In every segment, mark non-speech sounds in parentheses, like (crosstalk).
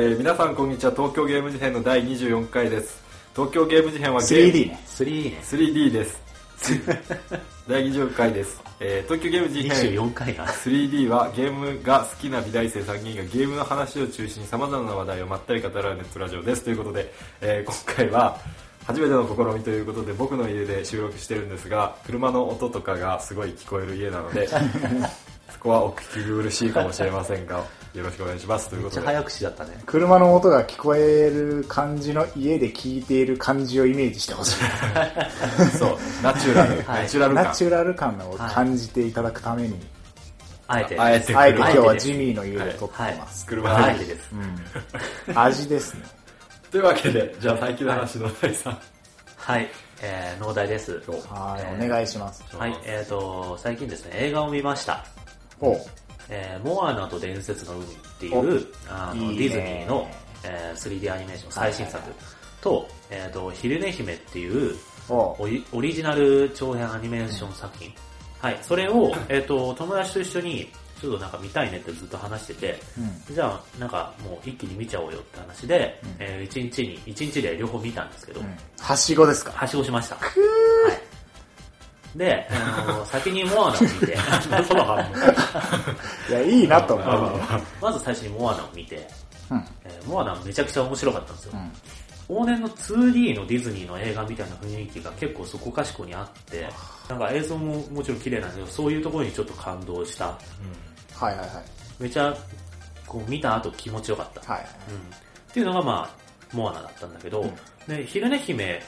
えー皆さんこんにちは。東京ゲーム事変の第24回です。東京ゲーム事変はゲーム。3D ね。3ね。3D です。(laughs) 第24回です、えー東京ゲーム事変。24回な。3D はゲームが好きな美大生3人がゲームの話を中心に様々な話題をまったり語らうネットラジオです。ということで、えー今回は初めての試みということで僕の家で収録してるんですが車の音とかがすごい聞こえる家なので (laughs) そこはお聞き苦しいかもしれませんがよろしくお願いしますということでめっちゃ早口だったね。車の音が聞こえる感じの家で聞いている感じをイメージしてほしい。(laughs) そうナチュラル、はいナチュラル感ナチュラル感を感じていただくために、あえて。あえてあえて今日はジミーの家で撮ってはいます。車のあえてです。うん。味ですね。というわけでじゃあ最近の話の第3はい。えー、農大です。はい、お願いします。はい。えっ、と、最近ですね、映画を見ました。おえー、モアナと伝説の海っていう、あのいいねディズニーの、えー 3D アニメーション最新作と、えっ、と、昼寝姫っていうおオリオリジナル長編アニメーション作品。はい。それを、えっ、と、友達と一緒に、ちょっとなんか見たいねってずっと話してて、うん。じゃあ、なんかもう一気に見ちゃおうよって話で、うんえー一日に、一日で両方見たんですけど、うん。はしごですか？はしごしました。はい。で、あの先にモアナを見て、(laughs) いや、いいなと思う。まず最初にモアナを見て、うん。えーモアナめちゃくちゃ面白かったんですよ。うん。往年の 2D のディズニーの映画みたいな雰囲気が結構そこかしこにあって、なんか映像ももちろん綺麗なんですけど、そういうところにちょっと感動した。はいはいはい。めちゃ、こう見た後気持ちよかった。はいはい。うん。っていうのがまあ、モアナだったんだけど、うんで、昼寝姫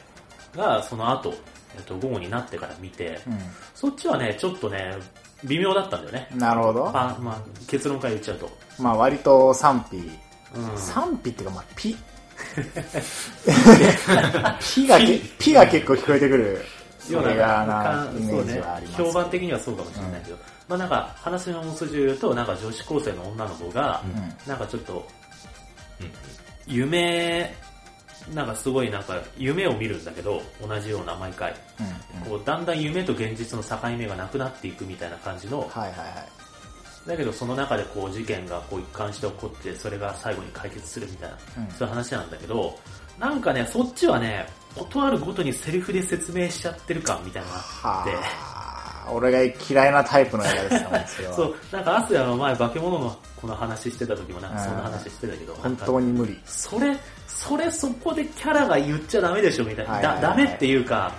がその後、えっと、午後になってから見て、うそっちはね、ちょっとね、微妙だったんだよね。ん。なるほど。あまあ、結論から言っちゃうと。まあ割と賛否。うん。賛否っていうか、まあ、ピ。(laughs) ピがけ、ピが結構聞こえてくる。それがな、イメージはあります。評判的にはそうかもしれないけど、まあなんか話の大筋を言うと、なんか女子高生の女の子が、うん。なんかちょっと、夢、なんかすごいなんか夢を見るんだけど、同じような毎回。うん。こうだんだん夢と現実の境目がなくなっていくみたいな感じの、はいはいはい。だけどその中でこう事件がこう一貫して起こって、それが最後に解決するみたいな、うんそういう話なんだけど、なんかね、そっちはね、ことあるごとにセリフで説明しちゃってる感みたいなのがあって、はあ、俺が嫌いなタイプの映画ですからね、それは。そう、なんかアスヤの前、化け物のこの話してた時もなんかそんな話してたけど、本当に無理。それ、それそこでキャラが言っちゃダメでしょみたいな。はいはいはいだダメっていうか、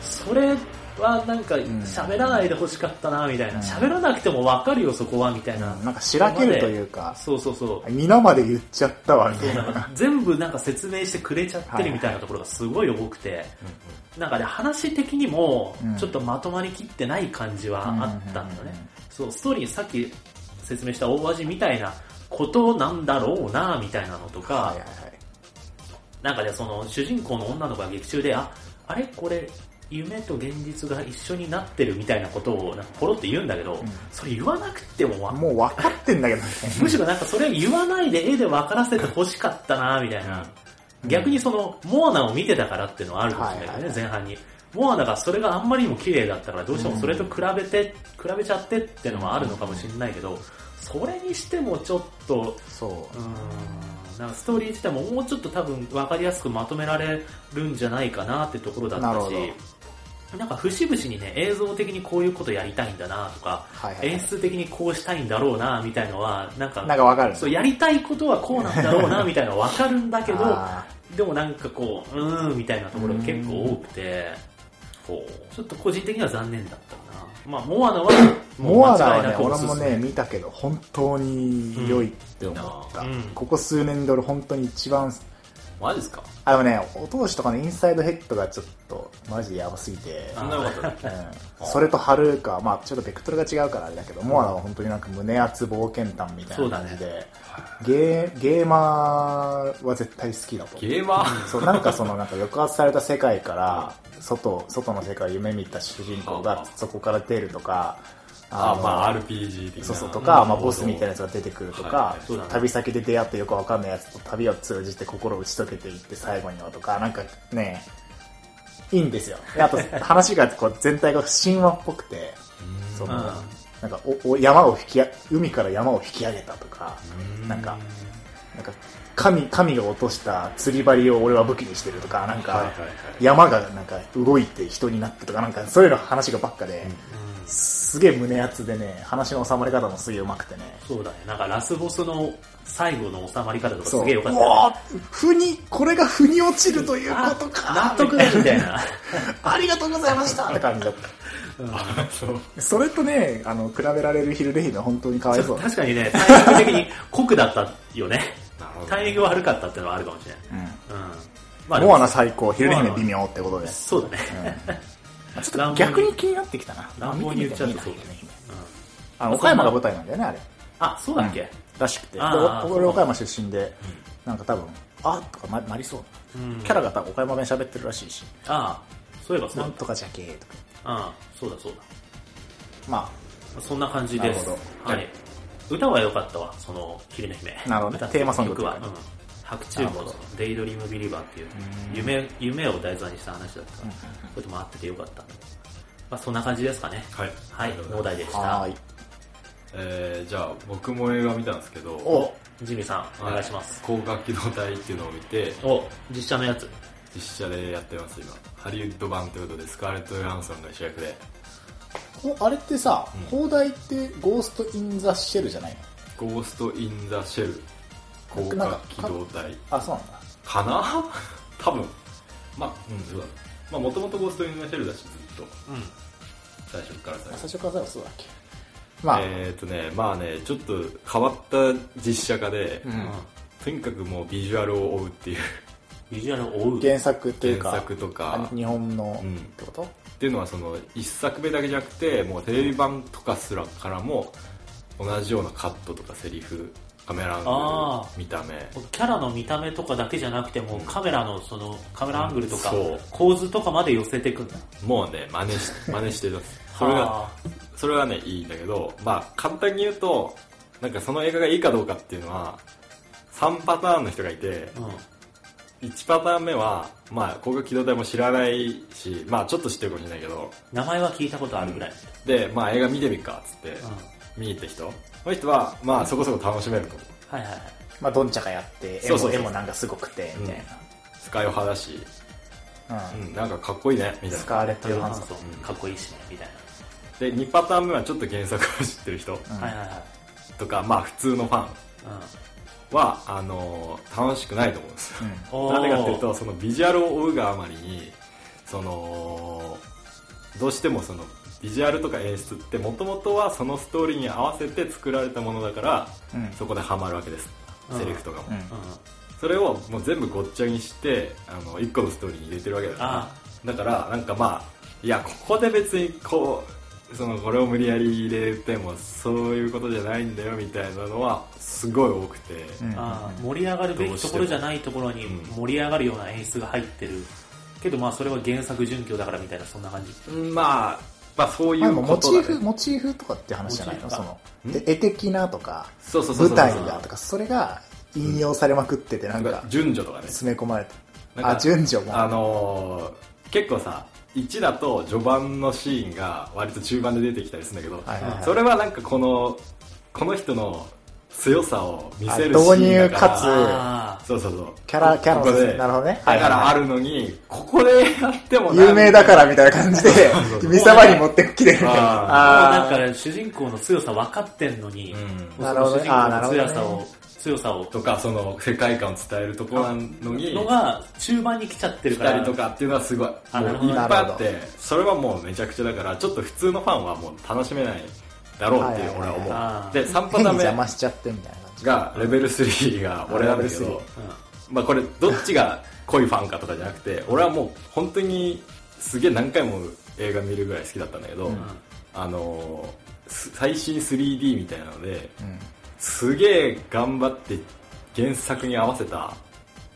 それはなんか喋らないでほしかったなみたいな。うん喋らなくてもわかるよそこはみたいな。なんかしらけるというか、そうそうそう。皆まで言っちゃったわ、みたいな。全部なんか説明してくれちゃってるみたいなところがすごい多くて、なんかね、話的にもうんちょっとまとまりきってない感じはあったんだよね。うんそう、ストーリーさっき説明した大味みたいなことなんだろうな、みたいなのとか、はいはいはい。なんかね、その主人公の女の子が劇中で、あ、あれ？これ、夢と現実が一緒になってるみたいなことをなんかポロって言うんだけど、それ言わなくてもわもう分かってんだけどね。(laughs) むしろなんかそれ言わないで絵で分からせて欲しかったなみたいな。逆にその、モアナを見てたからっていうのはあるかもしれないね、はいはい前半に。モアナがそれがあんまりにも綺麗だったから、どうしてもそれと比べて、比べちゃってっていうのはあるのかもしれないけど、それにしてもちょっと、そう。うなんかストーリー自体ももうちょっと多分分かりやすくまとめられるんじゃないかなってところだったしなんか節々にね、映像的にこういうことやりたいんだなとか、はいはいはい。演出的にこうしたいんだろうなみたいのは、なんか、なんか分かる。そう、やりたいことはこうなんだろうな、みたいなのわかるんだけど、(laughs) あでもなんかこう、うーん、みたいなところが結構多くて、こう、ちょっと個人的には残念だった。まあ、モアナは、モアナはね、俺もね、見たけど、本当に良いって思った。うんここ数年で俺本当に一番、マジですか？あ、でもね、お通しとかのインサイドヘッドがちょっと、マジでやばすぎて、そんなことない。うん、それとハルーカ、まあちょっとベクトルが違うからあれだけど、モアナは本当になんか胸熱冒険探みたいな感じで、ゲー、ゲーマーは絶対好きだと。ゲーマー？そう、なんかその、なんか抑圧された世界から、外、外の世界を夢見た主人公がそこから出るとか、のあまあ RPG 的な。そうそうとか、まあボスみたいなやつが出てくるとかはい旅先で出会ってよくわかんないやつと旅を通じて心を打ち解けていって最後にはとか、なんかね、いいんですよ。であと (laughs) 話がこう全体が神話っぽくて、その、なんかおお山を引きあ、海から山を引き上げたとか、なんか、なんか神神が落とした釣り針を俺は武器にしてるとかなんか、山がなんか動いて人になってとかなんかそういうの話がばっかで、すげえ胸熱でね話の収まり方もすげえ上手くてねそうだね。なんかラスボスの最後の収まり方とかすげえよかったうわー腑にこれが腑に落ちるということか (laughs) 納得だみたいな。(laughs) ありがとうございましたって感じだったそうそれとねあの比べられるヒルレヒが本当にかわいそう確かにね、タイミング的に酷だったよね。タイミング悪かったっていうのはあるかもしれない。うんうん。まあモアナ最高ヒルレ姫微妙ってことで、そうだね。まあちょっと逆に気になってきたな。乱暴に言っちゃうとそうあの岡山が舞台なんだよねあれ。あ、そうだっけ？らしくて。俺岡山出身でなんか多分あとかななりそう。うん。キャラが多分岡山弁喋ってるらしいし。ああ、そういえばそうだ。なん。とかじゃけーとか。ああ、そうだそうだ。まそんな感じです。なるほ。はい。歌は良かったわ、その、昼の姫。なるほどね。テーマソング曲は。うん。白昼のなるほどデイドリームビリバーっていう夢、夢を題材にした話だった。から、それもあっててよかった。まあそんな感じですかね。はい。はい、農大でした。はーい。えーじゃあ僕も映画見たんですけどお、ジミーさん、お願いします。高架機動隊っていうのを見てお、実写のやつ。実写でやってます今。ハリウッド版ということでスカーレット・ヨハンソンが主役で。おあれってさうん。邦題ってゴースト・イン・ザ・シェルじゃないの？ゴースト・イン・ザ・シェル攻殻機動隊。あそうなんだ。かな？(laughs) 多分。まあうんそうだ。まあもともとゴースト・イン・ザ・シェルだしずっとうん。最初から最最初から最後そうだっけ。まあ、えーっとねまあねちょっと変わった実写化で、うん。とにかくもうビジュアルを追うっていう。ビジュアルを追う。原作というか原作とか。あ日本のうん。ってこと、っていうのはその一作目だけじゃなくてもうテレビ版とかすらからも同じようなカットとかセリフカメラアンあグル見た目。キャラの見た目とかだけじゃなくても、カメラのその、カメラアングルとか構図とかまで寄せていくんだ。もうね真似し (laughs) 真似してますそれがはそれはねいいんだけどまあ簡単に言うとなんかその映画がいいかどうかっていうのは3パターンの人がいてあ、うん。1パターン目はまあ高架機動隊も知らないしまあちょっと知ってるかもしれないけど。名前は聞いたことあるぐらい。でまあ映画見てみっかっつってうん。見に行った人。その人はまあそこそこ楽しめると。思うはいはいはい。まあドンチャカやって絵もそうそう。そう絵もなんかすごくてみたいスカイオ派だし、な、うん。うん、なんかかっこいいねみたいな。スカーレット・ヨハンソン。かっこいいしね、みたいで2パターン目はちょっと原作を知ってる人。はいはいはい。とかまあ普通のファンうはあのー楽しくないと思うんです。ようん。ん。(laughs) なぜかっていうとそのビジュアルを追うがあまりにそのどうしてもそのビジュアルとか演出ってもともとはそのストーリーに合わせて作られたものだからうん。そこでハマるわけです。うん。セリフとかも、うん。うん。それをもう全部ごっちゃにしてあの1個のストーリーに入れてるわけだから。あだからなんかまあいやここで別にこうそのこれを無理やり入れてもそういうことじゃないんだよみたいなのはすごい多くて、うん。あー盛り上がるべきところじゃないところにうん盛り上がるような演出が入ってる。けどまあそれは原作準拠だからみたいなそんな感じ。うんまあまあそういまあでもモチーフモチーフとかって話じゃないの？その絵的なとかそうそうそう舞台がとかそれが引用されまくっててなんか順序とかね。詰め込まれて。あ順序も。あのー結構さ1だと序盤のシーンが割と中盤で出てきたりするんだけど、はいはいはい。それはなんかこのこの人の強さを見せるシあーンだから。導入かつあそうそうそう。キャラキャラでなるほどね。だからあるるのに、ここでやってもな有名だからみたいな感じで見せ場に持ってきてる。みたいなあなんか主人公の強さ分かってんのに、うん。なるほどね。主人公あーなるほどね。の強さを、強さを、とかその世界観を伝えるところなのにのが中盤に来ちゃってる来から。たりとかっていうのはすごいあなるほどもういっぱいあってそれはもうめちゃくちゃだからちょっと普通のファンはもう楽しめないだろうっていう俺は思う、で3パターン目邪魔しちゃってみたいな。感じがレベル3が俺なんだけど3、まあこれどっちが濃いファンかとかじゃなくて俺はもう本当にすげえ何回も映画見るぐらい好きだったんだけど、うん。あの最新 3D みたいなのでうん。すげえ頑張って原作に合わせた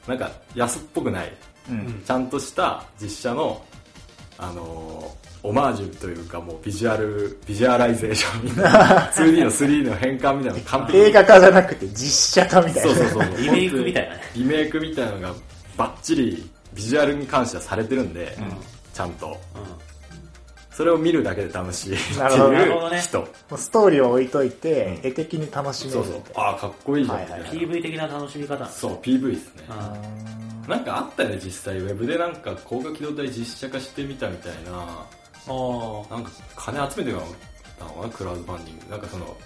なんか安っぽくないちゃんとした実写のあのーオマージュというかもうビジュアルビジュアライゼーションみたいな (laughs) 2D の 3D の変換みたいな。の完璧に映画化じゃなくて実写化みたいな。そうそうそう。リメイクみたいなね。リメイクみたいなのがバッチリビジュアルに関してはされてるんで、うん。ちゃんと。うん。それを見るだけで楽しい。ってなるほど。なるほどね。いう人。もうストーリーを置いといて、うん。絵的に楽しめる。そうそう。ああ、かっこいいじゃん。みたいな。はいはい。PV 的な楽しみ方。そう、PV ですね。うんなんかあったよね、実際。ウェブでなんか高画機動隊実写化してみたみたいな。おー。なんか金集めてたのかなクラウドファンディング。なんかその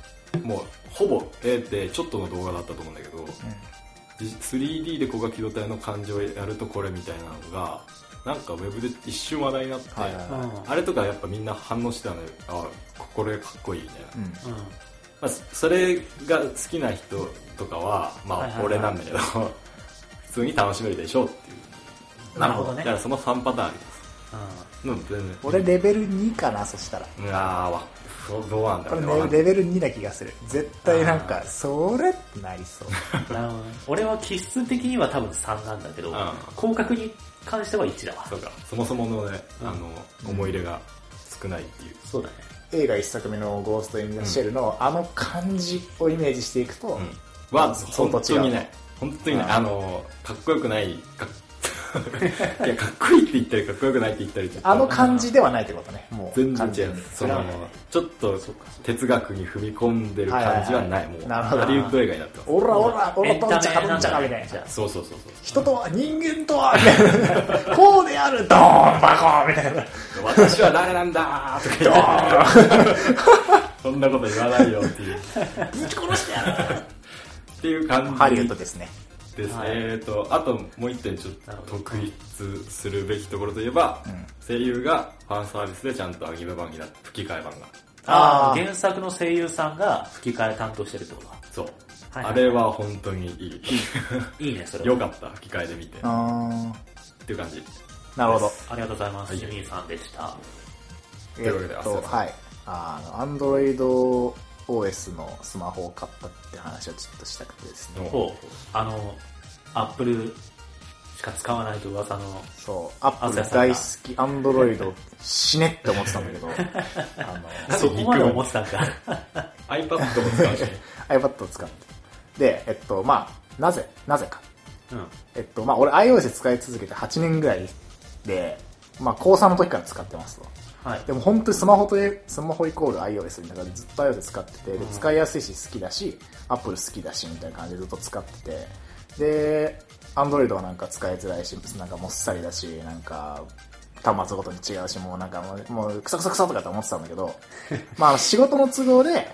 もうほぼ A ってちょっとの動画だったと思うんだけど、じ 3D で高画機動隊の感情をやるとこれみたいなのがなんかウェブで一瞬話題になって、はいはいはい。うんあれとかやっぱみんな反応してたのよ。あこれかっこいいみたいな、うん。うんまあ、それが好きな人とかはまあはいはいはい。俺なんだけど、普通に楽しめるでしょうっていう。なるほどね。だからその3パターンあります。ううん俺レベル2かな、そしたら。うわーわそうどうなんだこれろうねわかんないねレベル2な気がする。絶対なんか、それってなりそう。んなるほどね俺は気質的には多分3なんだけどうん広角に関しては1だわそうか、そもそものね、うんあの、思い入れが少ないっていう。そうだね映画一作目のゴースト・イン・ザ・シェルのあの感じをイメージしていくと、うん。は、本当にない。本当にない。うんあの、かっこよくない、かっいや、かっこいいって言ったり、かっこよくないって言ったりちょっとあの感じではないってことね。もう。全然違う。そのちょっと哲学に踏み込んでる感じはない。もう、なるほどハリウッド映画になってます。オラオラ、オラエンタどんちゃかメなんどんちゃかみたいな。そうそうそうそう。人とは、人間とは、みたいな。こうである、ドーン、バコーンみたいな。私は誰なんだーとか言って、そんなこと言わないよっていう。(laughs) ぶち殺してやる。っていう感じ。ハリウッドですね。ですね、はい。えーとあともう一点ちょっと特筆するべきところといえば、ん。声優がファンサービスでちゃんとアニメ版になって吹き替え版が。ああ原作の声優さんが吹き替え担当してるってこと？かそう、はいはい。あれは本当にいい。(laughs) いいねそれは。よかった吹き替えで見て。っあていう感じ。ーなるほど。ありがとうございます、はい。ジミーさんでした。というわけでえっと、あすいません。はい。あの、アンドロイド OS のスマホを買ったって話をちょっとしたくてですね。ほうあのアップルしか使わないと噂のそう、アップル大好き、アンドロイド死ねって思ってたんだけど、(laughs) あの、そこまで思ってたんか (laughs) iPad も使うしね (laughs) iPad を使って。で、えっと、まあ、なぜ、なぜか。うんえっと、まあ、俺 iOS 使い続けて8年ぐらいで、まあ、高3の時から使ってますと。はい。でも本当にスマホとえ、スマホイコール iOS みたいな感じでずっと iOS 使ってて、で使いやすいし好きだし、Apple 好きだしみたいな感じでずっと使ってて、で、Android はなんか使いづらいし、なんかもっさりだし、なんか、端末ごとに違うし、もうなんかもう、クソクソクソとかって思ってたんだけど、(laughs) まあ仕事の都合で、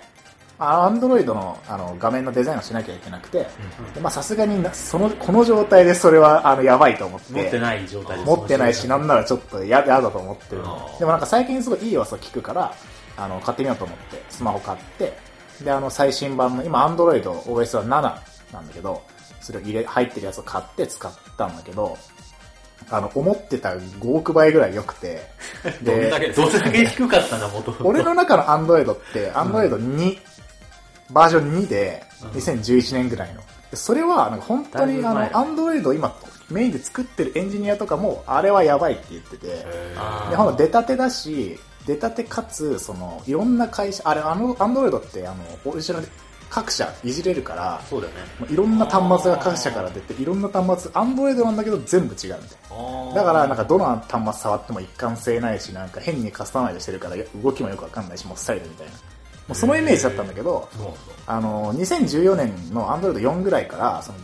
アンドロイドのあの画面のデザインをしなきゃいけなくて、でまあさすがになそのこの状態でそれはあのやばいと思って。持ってない状態で持ってないし、なんなならちょっと嫌だと思ってる。あー。でもなんか最近すごいいい要素聞くから、あの、買ってみようと思って、スマホ買って、で、あの、最新版の、今、Android OS は7なんだけど、それを入れ、入ってるやつを買って使ったんだけど、あの、思ってた5億倍ぐらい良くて、(laughs) どれだけどれだけ低かったんだ元々。俺の中の Android って、Android 2、バージョン2で、うん。2011年ぐらいの。でそれは、なんか本当に、あの、だいぶ前だ。Android 今、メインで作ってるエンジニアとかも、あれはやばいって言ってて、で、ほんと出たてだし、出たてかつ、その、いろんな会社、あれ、あの、アンドロイドって、あの、オリジナルで各社いじれるから、そうだよね。いろんな端末が各社から出て、いろんな端末、アンドロイドなんだけど全部違うみたいな。だから、なんかどの端末触っても一貫性ないし、なんか変にカスタマイズしてるから動きもよくわかんないし、もっさりでみたいな。もうそのイメージだったんだけど、あの、2014年の Android 4ぐらいから、その、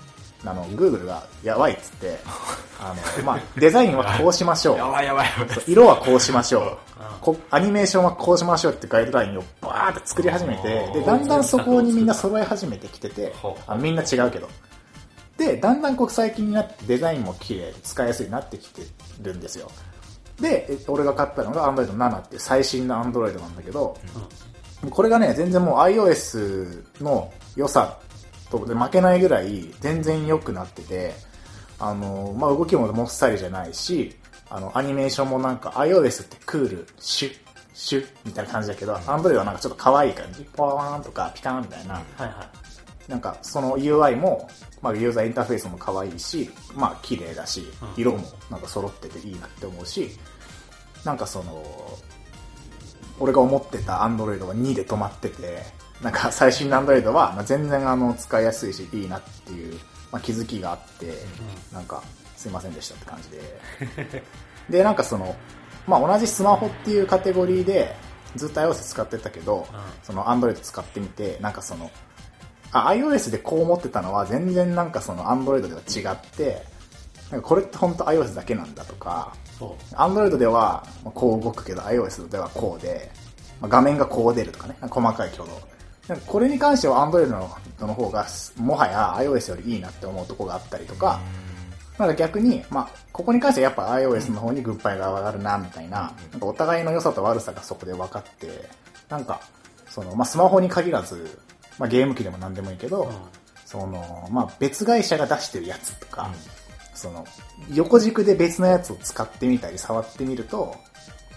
あの、Google がやばいっつって、(laughs) あの、まあ、デザインはこうしましょう。やばいやばい色はこうしましょううん。こアニメーションはこうしましょうってガイドラインをバーって作り始めて、で、だんだんそこにみんな揃え始めてきててあのみんな違うけど。で、だんだんこう最近になってデザインも綺麗、使いやすいなってきてるんですよ。で、え俺が買ったのが Android 7って最新の Android なんだけど、これがね、全然もう iOS の良さとで負けないぐらい全然良くなってて、あの、まあ、動きももっさりじゃないし、あの、アニメーションもなんか iOS ってクール、シュッ、シュッみたいな感じだけど、Android はなんかちょっと可愛い感じ、ポワーンとかピカーンみたいな、はいはい。なんかその UI も、まあ、ユーザーインターフェースも可愛いし、まあ綺麗だしうん、色もなんか揃ってていいなって思うし、なんかその、俺が思ってた Android は2で止まってて、なんか最新の Android はまあ全然あの使いやすいしいいなっていう、まあ、気づきがあって、なんかすいませんでしたって感じで。(laughs) で、なんかその、まあ同じスマホっていうカテゴリーでずっと iOS 使ってたけど、うんその Android 使ってみて、なんかその、あ、iOS でこう思ってたのは全然なんかその Android では違って、なんかこれって本当 iOS だけなんだとか、そう。Android ではまあこう動くけど iOS ではこうで、まあ画面がこう出るとかね、細かい挙動。なんかこれに関しては Android のの方がもはや iOS よりいいなって思うところがあったりとか、なんか逆に、まあ、ここに関してはやっぱ iOS の方にグッバイが上がるな、みたいな、なんかお互いの良さと悪さがそこで分かって、なんか、その、まあ、スマホに限らず、まあ、ゲーム機でも何でもいいけど、うんその、まあ、別会社が出してるやつとか、その、横軸で別のやつを使ってみたり触ってみると、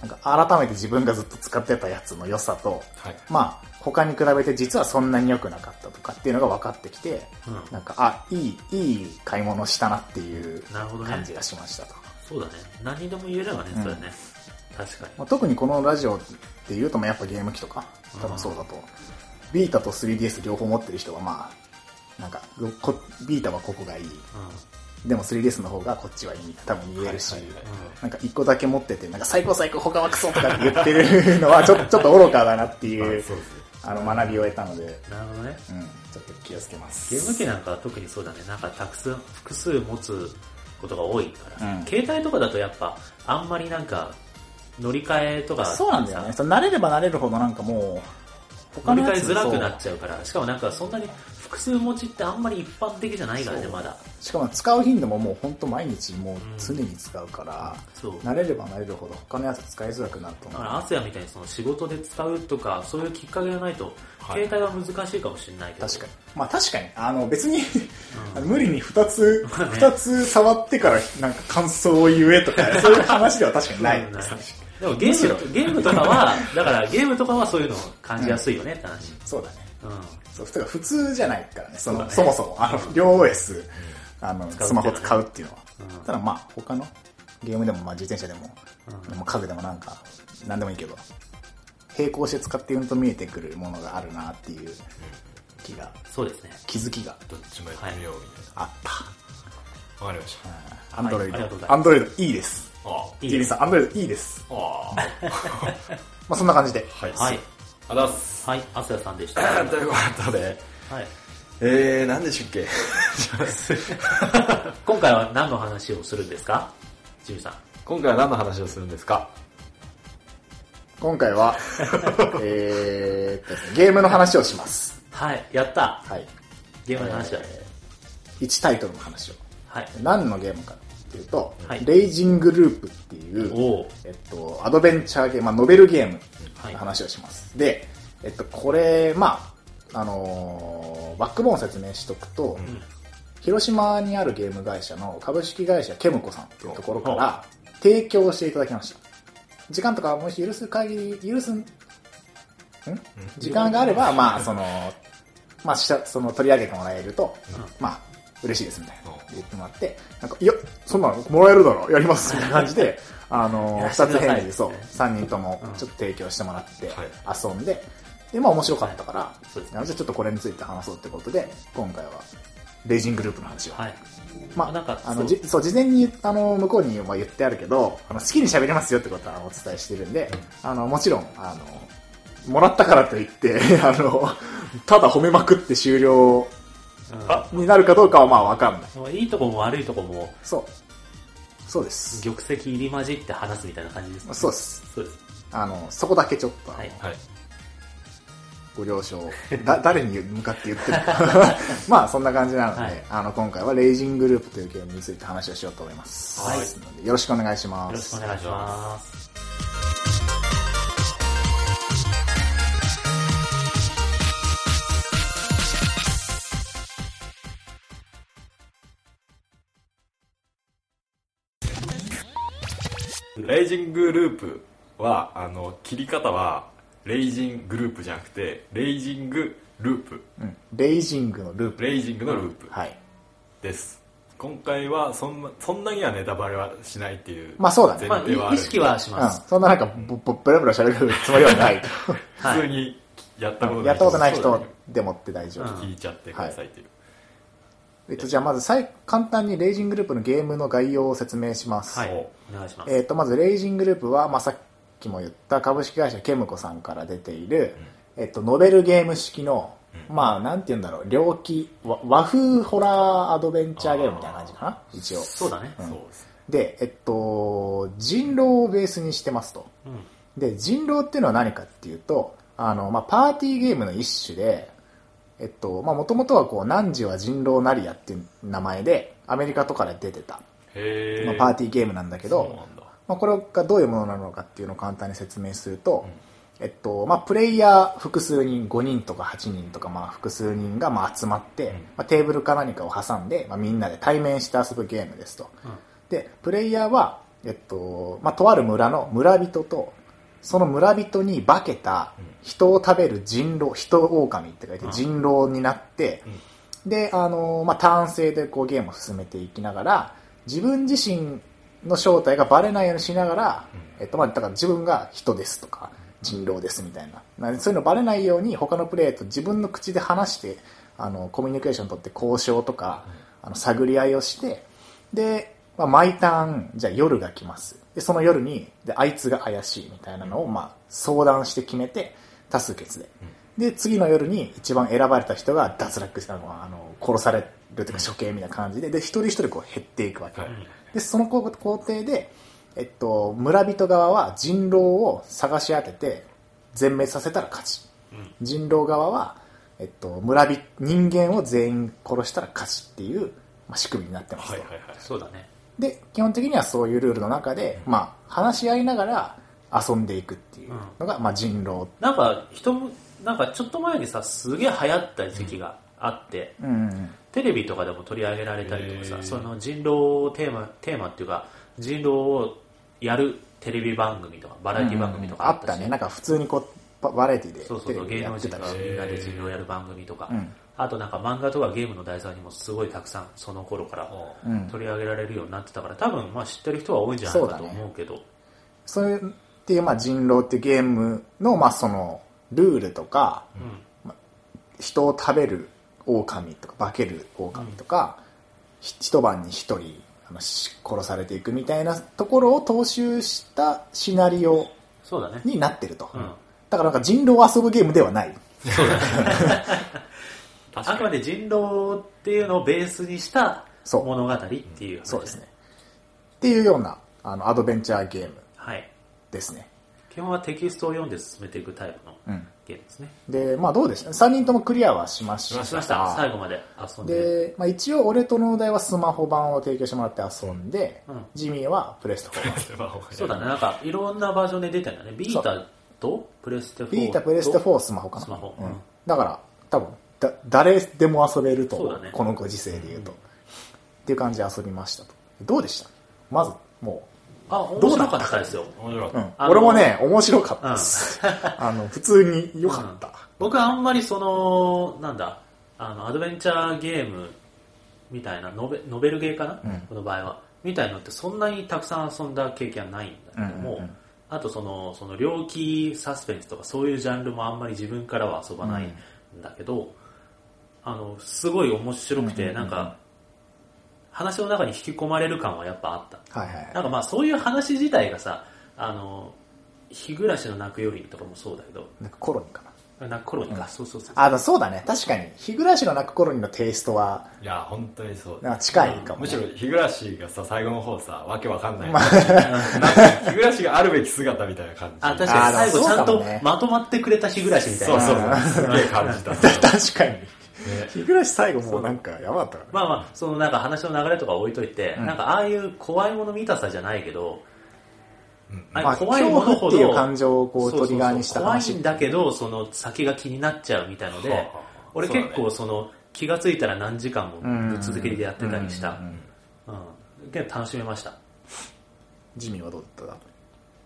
なんか改めて自分がずっと使ってたやつの良さと、はい。まあ、他に比べて実はそんなに良くなかったとかっていうのが分かってきて、うんなんか、あ、いい、いい買い物したなっていう感じがしましたと。そうだね。何にでも言えればね、うんそれね。確かに。まあ、特にこのラジオっていうと、まあやっぱゲーム機とか、多分そうだと。ビータと 3DS 両方持ってる人はまあ、なんか、こビータはここがいい。でも 3DS の方がこっちはいい多分言えるし、なんか一個だけ持ってて、なんか最高最高他はクソとか言ってるのはちょちょっと愚かだなっていう。あの学びを得たので、うん。なるほどね。うん、ちょっと気をつけます。ゲーム機なんかは特にそうだね。なんかたくさん、複数持つことが多いから、うん携帯とかだとやっぱ、あんまりなんか、乗り換えとかさそうなんだよね。慣れれば慣れるほどなんかもう、乗り換えづらくなっちゃうから、しかもなんかそんなに複数持ちってあんまり一般的じゃないからね、まだ。しかも使う頻度ももう本当毎日もう常に使うから、そう。慣れれば慣れるほど他のやつ使いづらくなると思う。だから、アスヤみたいにその仕事で使うとか、そういうきっかけがないと、はい携帯は難しいかもしれないけど。確かに。まあ確かに、あの別に、うん無理に二つ、二つ触ってからなんか感想を言えとか、(laughs) そういう話では確かにない。うんでもゲーム、ゲームとかは、だからゲームとかはそういうのを感じやすいよねって話。そうだね。うん。そう、普通じゃないからね。そのねそもそも、あの、両 OS、あの、ねスマホ使うっていうのは。うんただまあ、他のゲームでも、まあ自転車でも、うんまあ家具でもなんか、なんでもいいけど、並行して使ってうんと見えてくるものがあるなっていう気が、そうですね。気づきがどっちもやってみようみたいあった。な。わかりました。アンドロイド、はいありがとうございますアンドロイドいいです。あいいですジミーさん、アンドロイドいいです。あ。あ (laughs) まあそんな感じで。あ。はい。はい。あざっす。はい、アスヤさんでした。は (laughs) ということで、い。えー、何でしたっけ？(laughs) 今回は何の話をするんですか？ジミーさん。今回は何の話をするんですか？今回は、(laughs) えーゲームの話をします。はい、やったはい。ゲームの話だ。1タイトルの話を。はい。何のゲームかっていうと、はいレイジングループっていう、えっと、アドベンチャーゲーム、まあ、ノベルゲーム話をします。で、えっと、これ、まあ、あのーバックボーンを説明しとくと、ん。広島にあるゲーム会社の株式会社ケムコさんっていうところから提供していただきました。時間とかもし許す限り、許す、ん？時間があれば、まあ、その、まあ、しゃその取り上げてもらえると、まあ、嬉しいですみたいなうん言ってもらって、なんか、いや、そんなのもらえるだろ、やりますみたいな感じで、(laughs) あの二つ返事で、そう、三人ともうん。ちょっと提供してもらってはい、遊んで、で、まあ面白かったから、じゃあちょっとこれについて話そうってことで、今回は、レイジングループの話を。はい。まあ、なんかあの、じそう、事前に、あの、向こうには言ってあるけど、あの、好きに喋れますよってことはお伝えしてるんで、あの、もちろん、あの、もらったからといって、(laughs) あの、ただ褒めまくって終了うん。になるかどうかはまあわかんない。いいとこも悪いとこも、そう。そうです。玉石入り混じって話すみたいな感じですね。そうです。そうです。あの、そこだけちょっと、はい。はい。ご了承。だ、(laughs) 誰に向かって言ってるか。(laughs) まあ、そんな感じなので、はいあの、今回はレイジングループというゲームについて話をしようと思います。はいですのでよろしくお願いします。よろしくお願いします。レイジングループは、あの、切り方は、レイジングループじゃなくて、レイジングループ。うん。レイジングのループ。レイジングのループはい。です。今回はそんな、そんなにはネタバレはしないっていうまあそうだね前まあ、提はあるんで意識はしうんます。。そんななんか、ぼ、ぼ、ブラブラ喋るつもりはない。は (laughs) い普通にやったことないやったことない人でもって大丈夫。うん聞いちゃってくださいっていう。えっと、じゃあまず最簡単にレイジングループのゲームの概要を説明します。はい。おお願いします、えっと、まずレイジングループは、まあ、さっきも言った株式会社ケムコさんから出ている、えっと、ノベルゲーム式の、まあ、なんて言うんだろう、猟奇、わ和風ホラーアドベンチャーゲームみたいな感じかな、一応。そうだね、そうです。で、えっと、人狼をベースにしてますと。うん。で、人狼っていうのは何かっていうと、あの、まあ、パーティーゲームの一種で、えっと、まあ、もともとはこう、汝は人狼なりやっていう名前で、アメリカとかで出てた、へまあ、パーティーゲームなんだけど、まあ、これがどういうものなのかっていうのを簡単に説明すると、えっと、まあ、プレイヤー複数人、5人とか8人とか、まあ、複数人がまあ集まって、ん。まあ、テーブルか何かを挟んで、まあ、みんなで対面して遊ぶゲームですと。うん。で、プレイヤーは、えっと、まあ、とある村の村人と、その村人に化けた人を食べる人狼、人狼って書いてうん。人狼になって、で、あの、まあ、ターン制でこうゲームを進めていきながら、自分自身の正体がバレないようにしながら、えっと、まあ、だから自分が人ですとか、人狼ですみたいな。なそういうのバレないように他のプレイと自分の口で話して、あの、コミュニケーション取って交渉とか、あの、探り合いをして、で、まあ、毎ターン、じゃあ夜が来ます。で、その夜に、で、あいつが怪しいみたいなのを、まあ、相談して決めて、多数決で。で、次の夜に一番選ばれた人が脱落したのは、あの、殺されるというか処刑みたいな感じで、で、一人一人こう減っていくわけ。はいで、その工工程で、えっと、村人側は人狼を探し当てて、全滅させたら勝ち。人狼側は、えっと、村人、人間を全員殺したら勝ちっていう、まあ、仕組みになってますと。はいはいはいそうだねで、基本的にはそういうルールの中で、まあ、話し合いながら遊んでいくっていうのが、まあ、人狼。なんか人もなんかちょっと前にさすげえ流行った時期があって、うんうんテレビとかでも取り上げられたりとかさその人狼テーマテーマっていうか人狼をやるテレビ番組とかバラエティ番組とかあったたね。なんか普通にこう、ババラエティでそうそうそう芸能人が。みんなで人狼をやる番組とか、うんあとなんか漫画とかゲームの題材にもすごいたくさんその頃からうん。取り上げられるようになってたから多分まあ知ってる人は多いんじゃないかと思うけど。それっていう、まあ、人狼ってゲームの、まあ、その、ルールとか、人を食べる狼とか、化ける狼とか、ひ一晩に一人、殺されていくみたいなところを踏襲したシナリオそうだね。になってると。うん。だからなんか人狼を遊ぶゲームではない。(laughs) あくまで人狼っていうのをベースにしたそう。物語っていう話そうですね。っていうような、あの、アドベンチャーゲームはい。ですね。基本はテキストを読んで進めていくタイプのうん。ゲームですね、で、まあどうでした ?3 人ともクリアはしました。しました最後まで遊んで。で、まあ、一応俺と農大はスマホ版を提供してもらって遊んで、うん。ジミーはプレステ4版そうだね。なんかいろんなバージョンで出てるんだねビータとプレステ4とビータプレステ4スマホかな。スマホ。うん。うん。だから多分だ誰でも遊べるとね。このご時世で言うと、っていう感じで遊びましたと。どうでした？まずもあ面白かったですよ。う、うん面白かった。あの俺もね面白かったです、(laughs) あの普通に良かった、僕はあんまりそのなんだあのアドベンチャーゲームみたいなノベノベルゲーかな、うん。この場合は。みたいのってそんなにたくさん遊んだ経験はないんだけども、うんうんうん。あとそのその猟奇サスペンスとかそういうジャンルもあんまり自分からは遊ばないんだけど、あのすごい面白くて、うんうんうん。なんか話の中に引き込まれる感はやっぱあった。はいはいはい。なんかまあそういう話自体がさあの日暮らしの泣くよりとかもそうだけど。なんかコロニーかな。泣く頃にか、うん。そうそうそうあだそうだね。確かに。日暮らしの泣くコロニーのテイストはいや本当にそう。なんか近いかも、ね。むしろ日暮がさ最後の方さわけわかんない、まあ。(laughs) 日暮があるべき姿みたいな感じ。あ確かに。最後ちゃんとまとまってくれた日暮らしみたいな。そうそうあーすげえ感じた。(laughs) 確かに日暮らし最後もうなんかやばかったからね。まあまあそのなんか話の流れとか置いといて、うん。なんかああいう怖いもの見たさじゃないけど、あまあ、怖いもの恐ほど怖っていう感情をこうトリガーにした怖話いんだけどその先が気になっちゃうみたいので、俺結構その気がついたら何時間もぶっ続けでやってたりした、うん。楽しめましたジミーはどうだっ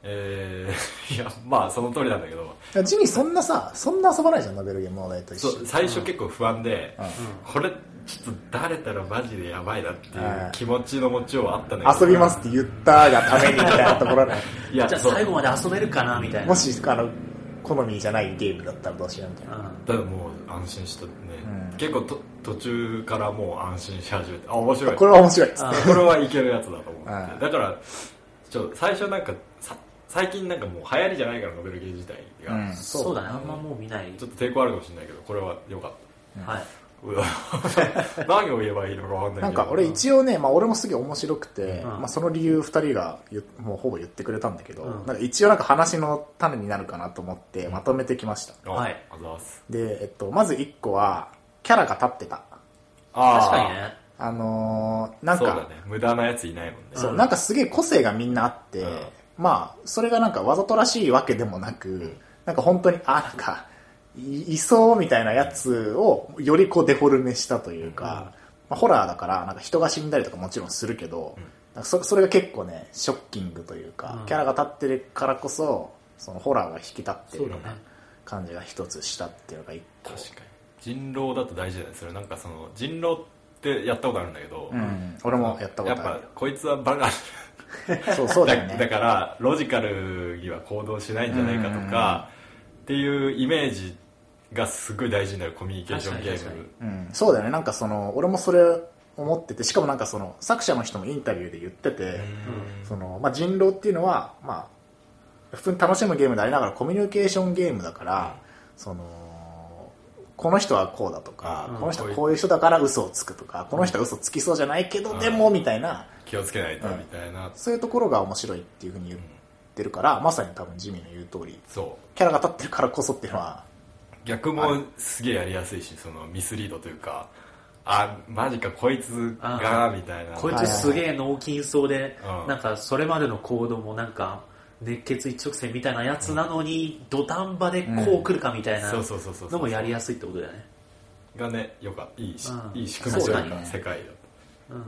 えー、(laughs) いやまあその通りなんだけど。たジミーそんなさそんな遊ばないじゃんノベルゲームの題と一緒。最初結構不安で、うん。これちょっと誰たらマジでやばいなっていはい。う気持ちの持ちようはあったんだけど。遊びますって言ったがためにみたいなところでいやじゃあ最後まで遊べるかなみたいな。もしあの好みじゃないゲームだったらどうしようみたいな、うん。だからもう安心したね、うん。結構と途中からもう安心し始めてあ面白い。これは面白いっつっこれはいけるやつだと思うん。ってだからちょ最初なんかさ最近なんかもう流行りじゃないからノベルゲー自体が、うん。そうだね。あんまもう見ない。ちょっと抵抗あるかもしれないけどこれは良かっはい。たうわ何を言えばいいのか分かんないけど。なんか俺一応ね、まあ、俺もすげえ面白くて、うん。まあ、その理由2人が言うもうほぼ言ってくれたんだけど、うん。なんか一応なんか話の種になるかなと思ってまとめてきました、あはい。あざーす。で、えっと、まず1個はキャラが立ってた。あー。確かにね。あのーなんかそうだね。無駄なやついないもんね。そう、うんなんかすげえ個性がみんなあって、うんまあ、それがなんかわざとらしいわけでもなく、なんか本当に、あ、なんか、いいそうみたいなやつをよりこうデフォルメしたというか、まあ、ホラーだからなんか人が死んだりとかもちろんするけど、なんかそそれが結構ね、ショッキングというか、うん。キャラが立ってるからこそ、そのホラーが引き立ってるような感じが一つしたっていうのが一個。確かに。人狼だと大事だよね。それなんかその人狼ってやったことあるんだけど、うん、俺もやったことある。やっぱこいつはバカ (laughs) そうそうだよだね。からロジカルには行動しないんじゃないかとかっていうイメージがすごい大事になるコミュニケーションゲーム。うん、そうだよね。なんかその俺もそれ思っててしかもなんかその作者の人もインタビューで言ってて、そのまあ、人狼っていうのは、まあ、普通に楽しむゲームでありながらコミュニケーションゲームだから、そのこの人はこうだとか、うん。この人はこういう人だから嘘をつくとか、この人は嘘つきそうじゃないけど、うん。でもみたいな気をつけないとみたいな、そういうところが面白いっていうふうに言ってるから、まさに多分ジミーの言う通りそう。キャラが立ってるからこそっていうのは逆もすげえやりやすいしそのミスリードというかあマジかこいつがみたいな。こいつすげえ脳筋そうで、うん。なんかそれまでの行動もなんか熱血一直線みたいなやつなのに、土壇場でこう来るかみたいなそうそうそうそうのもやりやすいってことだよね。がねよかったいいし、うん。いい仕組みというか世界だうん。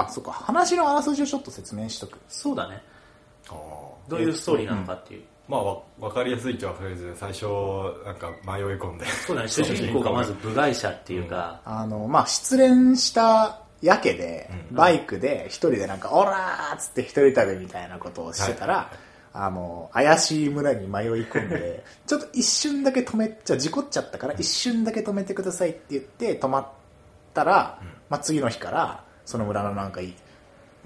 あそっか。話のあらすじをちょっと説明しとく。そうだね。あどういうストーリーなのかっていう。まあわ分かりやすいっちゃ分かりやすい。最初なんか迷い込んで。そうだね。主人公がまず部外者っていうか、あの、まあ、失恋したやけで、うん。バイクで一人でなんか、オラーっつって一人旅みたいなことをしてたら、はいはいあの、怪しい村に迷い込んで、(laughs) ちょっと一瞬だけ止め、じゃあ事故っちゃったから、一瞬だけ止めてくださいって言って止まったら、まあ、次の日から、その村のなんかい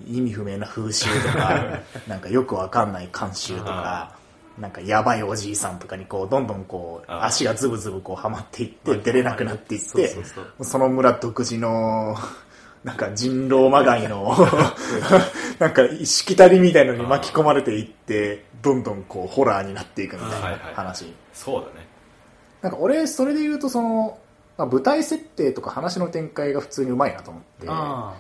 意味不明な風習とか、(laughs) なんかよくわかんない慣習とか、なんかやばいおじいさんとかにこう、どんどんこう、足がズブズブこうはまっていって、出れなくなっていって、その村独自の、なんか人狼まがいの、(laughs) なんかしきたりみたいのに巻き込まれていって、どんどんこうホラーになっていくみたいな話。そうだね。なんか俺、それで言うとその、まあ、舞台設定とか話の展開が普通にうまいなと思って、あ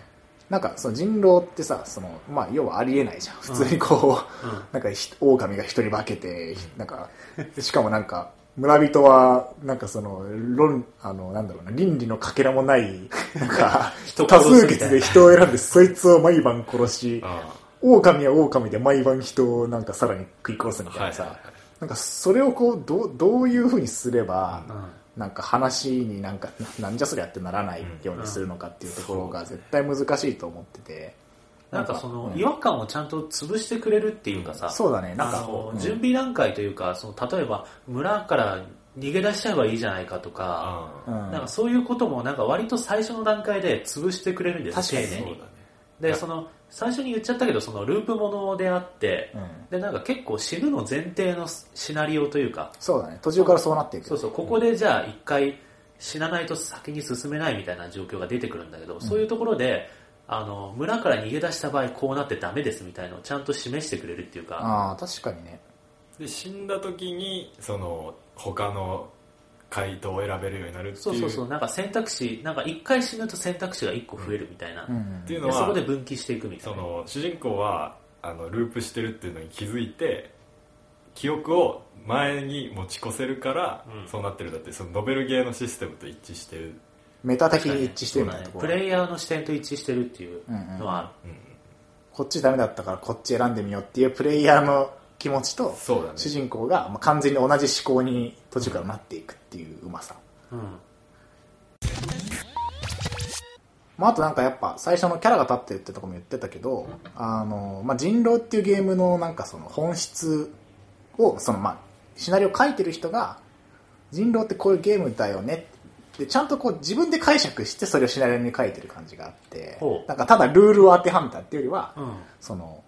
なんかその人狼ってさ、その、まあ要はありえないじゃん。普通にこう、うんなんかひ狼が一人化けて、なんか、しかもなんか、村人は、なんかその、論、あの、なんだろうな、倫理のかけらもない、なんか、人多数決で人を選んで、そいつを毎晩殺し、あ狼は狼で毎晩人をなんかさらに食い殺すみたいなさ、はいはいはいなんかそれをこう、どう、どういう風にすれば、あ。うん。なんか話になんか、ななんじゃそりゃってならないようにするのかっていうところが絶対難しいと思ってて。なんかそのうん。違和感をちゃんと潰してくれるっていうかさ、そうだね、なんかうん。準備段階というか、その例えば村から逃げ出しちゃえばいいじゃないかとか、あうん。なんかそういうこともなんか割と最初の段階で潰してくれるんです確かに丁寧に。そうだね。でその最初に言っちゃったけどそのループものであって、うん。でなんか結構死ぬの前提のシナリオというかそうだね、途中からそうなっていく。そうそう。ここでじゃあ一回死なないと先に進めないみたいな状況が出てくるんだけど、そういうところであの村から逃げ出した場合こうなってダメですみたいのをちゃんと示してくれるっていうか。ああ、確かにね。で死んだ時にその他の回答を選べるようになるっていう。そうそうそう。なんか選択肢なんか一回死ぬと選択肢が一個増えるみたいな、うん。っていうのはでそこで分岐していくみたそいな。の主人公はあのループしてるっていうのに気づいて記憶を前に持ち越せるから、うん。そうなってるんだって。そのノベルゲーのシステムと一致してる、メタ的に一致してるみたいなところ。プレイヤーの視点と一致してるっていうのはある、うん、こっちダメだったからこっち選んでみようっていうプレイヤーの気持ちと、主人公がまあ完全に同じ思考に途中からなっていくっていううまさ。うん。まあ、あとなんかやっぱ最初のキャラが立ってるってとこも言ってたけど、あの、まあ、人狼っていうゲームのなんかその本質を、そのまあ、シナリオ書いてる人が人狼ってこういうゲームだよね。でちゃんとこう自分で解釈してそれをシナリオに書いてる感じがあってなんかただルールを当てはめたっていうよりは、うん。その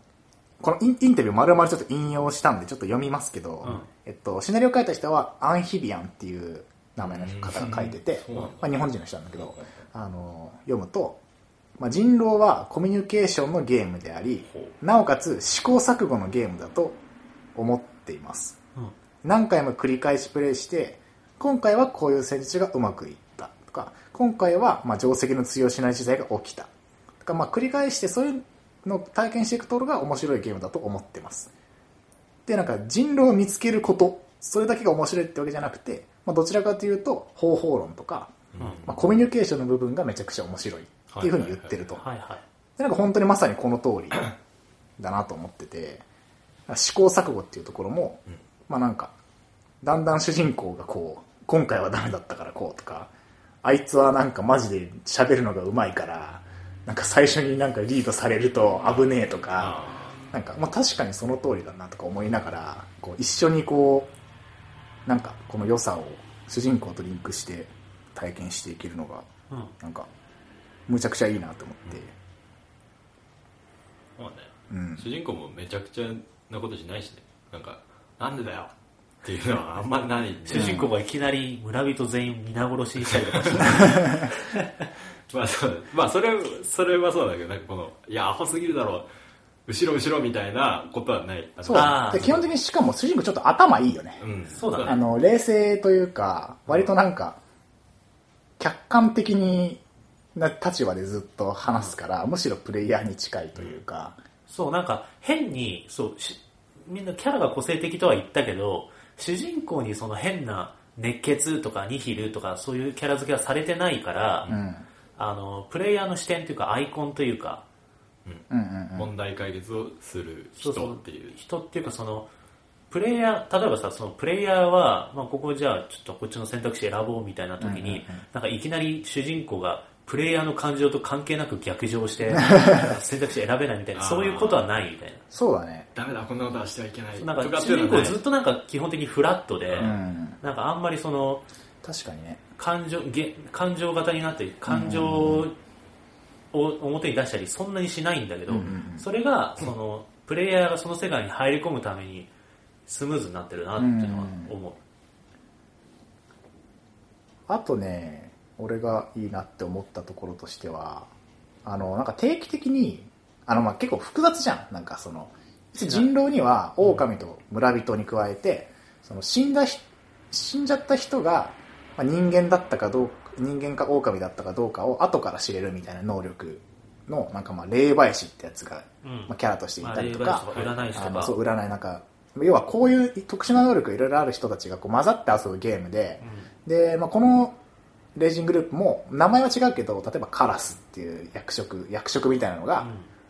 このインインタビュー丸々ちょっと引用したんでちょっと読みますけど、うん。えっと、シナリオ書いた人はアンヒビアンっていう名前の方が書いてて、まあ、日本人の人なんだけどあの読むと、まあ、人狼はコミュニケーションのゲームでありほなおかつ試行錯誤のゲームだと思っています。うん。何回も繰り返しプレイして今回はこういう戦術がうまくいったとか今回はまあ定石の通用しない事態が起きたとかまあ繰り返してそういうのを体験していくところが面白いゲームだと思ってます。でなんか人狼を見つけることそれだけが面白いってわけじゃなくて、まあ、どちらかというと方法論とか、うん。まあ、コミュニケーションの部分がめちゃくちゃ面白いっていうふうに言ってると。はいはい。でなんか本当にまさにこの通り (clears throat) だなと思ってて試行錯誤っていうところも、まあなんかだんだん主人公がこう今回はダメだったからこうとかあいつはなんかマジで喋るのがうまいからなんか最初になんかリードされると危ねえとかなんかまあ確かにその通りだなとか思いながらこう一緒にこうなんかこの良さを主人公とリンクして体験していけるのがうん。なんかむちゃくちゃいいなと思って、まあね。うん、主人公もめちゃくちゃなことしないしね。なんかなんでだよっていうのはあんまないんで主人公がいきなり村人全員皆殺しにしたりとかしてまあそうまあそれそれはそうだけどなんかこのいやアホすぎるだろう。後ろ後ろみたいなことはない。そう。あー。で基本的にしかも主人公ちょっと頭いいよね、うん。そうだね。あの冷静というか割となんか客観的にな立場でずっと話すからむしろプレイヤーに近いというか、そうなんか変にそうしみんなキャラが個性的とは言ったけど主人公にその変な熱血とかニヒルとかそういうキャラ付けはされてないから、うん、あのプレイヤーの視点というかアイコンというかうん。うんうん問題解決をする人っていう。人っていうかそのプレイヤー例えばさそのプレイヤーは、まあ、ここじゃあちょっとこっちの選択肢選ぼうみたいな時に、うんうんうん。なんかいきなり主人公がプレイヤーの感情と関係なく逆上して (laughs) 選択肢選べないみたいなそういうことはないみたいそうだね。ダメだこんなことはしてはいけない。ななんか主人公ずっとなんか基本的にフラットで、うん。なんかあんまりその確かにね感情げ感情型になって感情を表に出したりそんなにしないんだけど、うんうんうん。それがそのプレイヤーがその世界に入り込むためにスムーズになってるなっていうのは思う、あとね俺がいいなって思ったところとしてはあのなんか定期的にあのまあ結構複雑じゃん。なんかその人狼には狼と村人に加えてその死んだひ死んじゃった人が、まあ、人間だったかどう人間か狼だったかどうかを後から知れるみたいな能力のなんかまあ霊媒師ってやつが、うん。まあ、キャラとしていまあたりとか、占い師とか。そう占いなんか要はこういう特殊な能力がいろいろある人たちがこう混ざって遊ぶゲームで、で、まあ、このレイジングループも名前は違うけど例えばカラスっていう役職役職みたいなのが、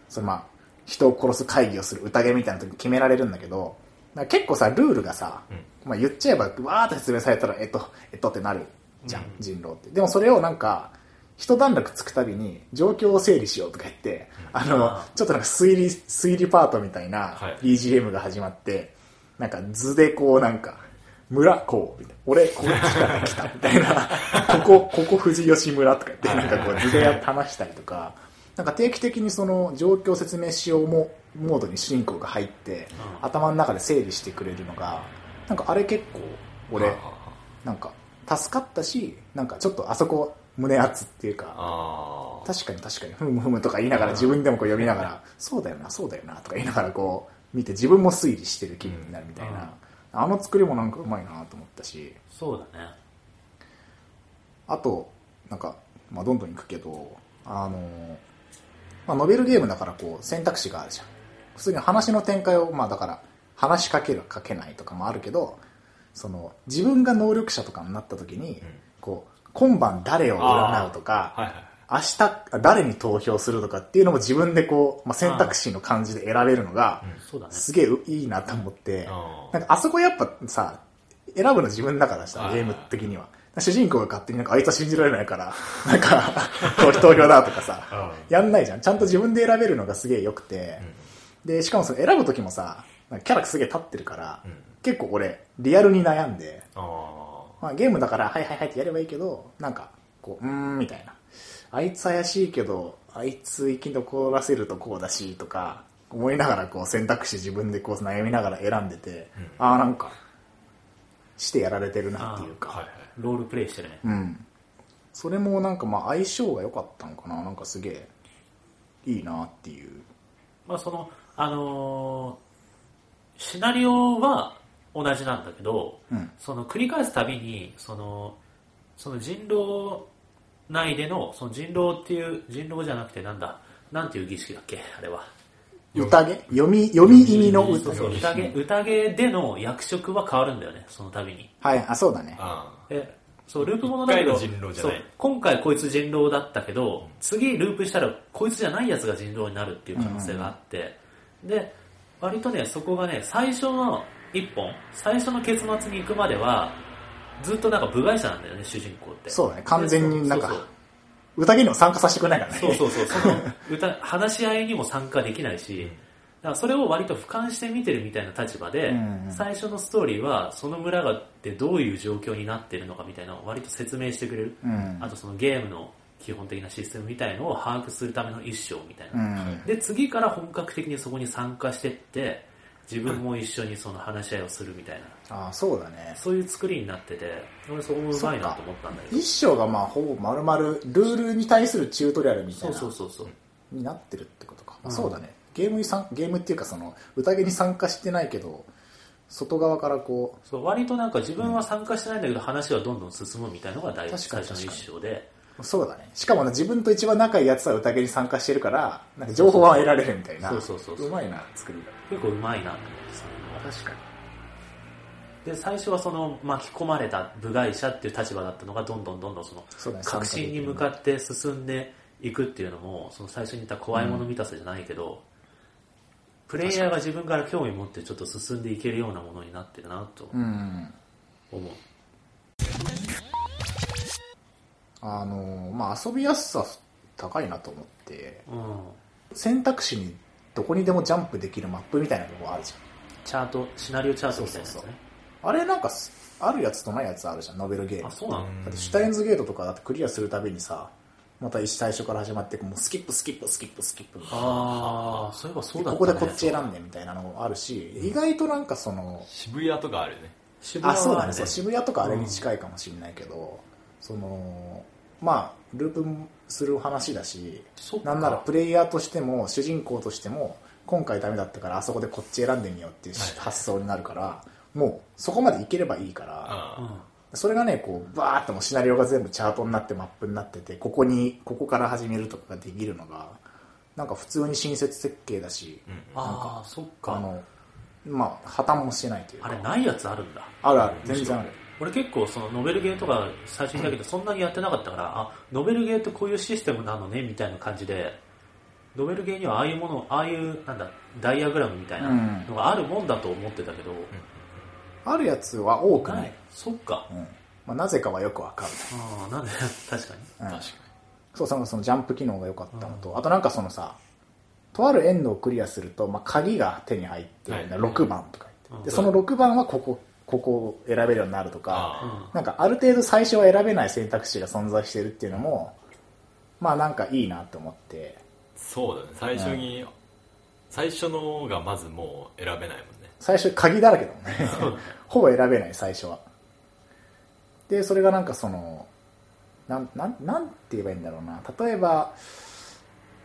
そのまあ人を殺す会議をする宴みたいな時に決められるんだけどなんか結構さルールがさ、まあ、言っちゃえばわーって説明されたらえっとえっとってなるじゃん、うん。人狼って。でもそれをなんか一段落つくたびに状況を整理しようとか言って、あのあちょっとなんか推理推理パートみたいなはい。BGM が始まって、なんか図でこうなんか村こうみたいな。俺こっちから来たみたいな。(laughs) ここここ富士吉村とか言ってなんかこう図で話したりとかなんか定期的にその状況説明しようもモードに主人公が入って、うん。頭の中で整理してくれるのがなんかあれ結構俺はあはなんか助かったしなんかちょっとあそこ胸熱っていうか確かに確かにふむふむとか言いながら自分でもこう読みながらそうだよなそうだよなとか言いながらこう見て自分も推理してる気分になるみたいな、あの作りもなんかうまいなと思ったし。そうだね。あとなんか、まあ、どんどんいくけどあの、まあ、ノベルゲームだからこう選択肢があるじゃん。普通に話の展開をまあだから話しかけるかけないとかもあるけどその自分が能力者とかになった時に、こう今晩誰を占うとか明日誰に投票するとかっていうのも自分でこう、まあ、選択肢の感じで選べるのがすげえいいなと思って。なんかあそこやっぱさ選ぶの自分だからさはい。ゲーム的には主人公が勝手になんかあいつは信じられないから (laughs) なんか投投票だとかさやんないじゃん。ちゃんと自分で選べるのがすげえ良くて。でしかもその選ぶ時もさキャラすげえ立ってるから結構俺リアルに悩んで、あまあ、ゲームだからはいはいはいってやればいいけどなんかこううーんみたいな。あいつ怪しいけどあいつ生き残らせるとこうだしとか思いながらこう選択肢自分でこう悩みながら選んでて、ああなんかしてやられてるなっていうか、あはいはいロールプレイしてるね。うん。それもなんかまあ相性が良かったのかな。なんかすげえいいなっていう。まあその、あのーシナリオは同じなんだけど、うん。その繰り返すたびに、その、その人狼内での、その人狼っていう、人狼じゃなくてなんだ、なんていう儀式だっけあれは。宴？読み、読み意味の歌そうそう、宴、宴での役職は変わるんだよね、その度に。はい、あ、そうだね。あえ、そう、ループものだけど、そう今回こいつ人狼だったけど、次ループしたらこいつじゃないやつが人狼になるっていう可能性があって、で、割とね、そこがね、最初の一本、最初の結末に行くまでは、ずっとなんか部外者なんだよね、主人公って。そうだね。完全になんかそうそう、宴にも参加させてくれないからね。そうそうそう、その歌、話し合いにも参加できないし、だからそれを割と俯瞰して見てるみたいな立場で、うんうん最初のストーリーはその村がでどういう状況になってるのかみたいなのを割と説明してくれる。うんあとそのゲームの基本的なシステムみたいのを把握するための一章みたいな。うん。で、次から本格的にそこに参加してって、自分も一緒にその話し合いをするみたいな、あ、そうだね。そういう作りになってて、俺そこもうまいなと思ったんだけど。一章がまあほぼ丸々ルールに対するチュートリアルみたそいうなそうそうそう。になってるってことか、うん。そうだね。ゲームに参ゲームっていうかその宴に参加してないけど外側からこそう割となんか自分は参加してないんだけど話はどんどん進むみたいのが大確かに最初の一章で。うそうだね。しかもね自分と一番仲いいやつは宴に参加してるからなんか情報は得られるみたいな。そうそうそうそう。まいな作り結構うまいなと思ってそういうのはが確かにで最初はその巻き込まれた部外者っていう立場だったのがどんどんどんどんその革新に向かって進んでいくっていうのもその最初に言った怖いもの見たさじゃないけど、プレイヤーが自分から興味持ってちょっと進んでいけるようなものになってるなとうん。思う、あのまあ遊びやすさ高いなと思ってうん、選択肢にどこにでもジャンプできるマップみたいなとこあるじチャートシナリオチャートみたいなやつね。そうそうゃんあれなんかすあるやつとないやつあるじゃんノベルゲーム。あそうなの、うん。だってシュタインズゲートとかだってクリアするたびにさまた最初から始まってもうスキップスキップスキップスキップみたいな。ああそういえばそうだね、ここでこっち選んでみたいなのもあるし、意外となんかその渋谷とかあるよね。渋谷はあそうだねねそう渋谷とかあれに近いかもしれないけど、そのまあループする話だしなんならプレイヤーとしても主人公としても今回ダメだったからあそこでこっち選んでみようっていうはい。発想になるから、もうそこまでいければいいから、あうん。それがね、こう、バーっともうシナリオが全部チャートになってマップになってて、ここに、ここから始めるとかができるのが、なんか普通に親切設計だし、うん。ああそっか。あの、まあ、破綻もしてないというか。あれないやつあるんだ。あるある、全然ある。俺結構そのノベルゲーとか最初にだけどそんなにやってなかったから、あノベルゲーってこういうシステムなのねみたいな感じでノベルゲーにはああいうものああいうなんだダイアグラムみたいなのがあるもんだと思ってたけど、あるやつは多くなないい。そっか。うん。まあ、なぜかはよくわかんああなんで (laughs) 確かに。うん。確かそう、そのそのジャンプ機能が良かったのと、あとなんかそのさ、とあるエンドをクリアすると、まあ、鍵が手に入って、はい。6番とか言って、で、うん。その6番はここ、ここを選べるようになるとか、あなんかある程度最初は選べない選択肢が存在してるっていうのも、まあなんかいいなと思って、そうだね。最初に、最初のがまずもう選べないもんね最初鍵だらけだもんね。(laughs) ほぼ選べない最初は。で、それがなんかその、なん、なん、なんて言えばいいんだろうな。例えば、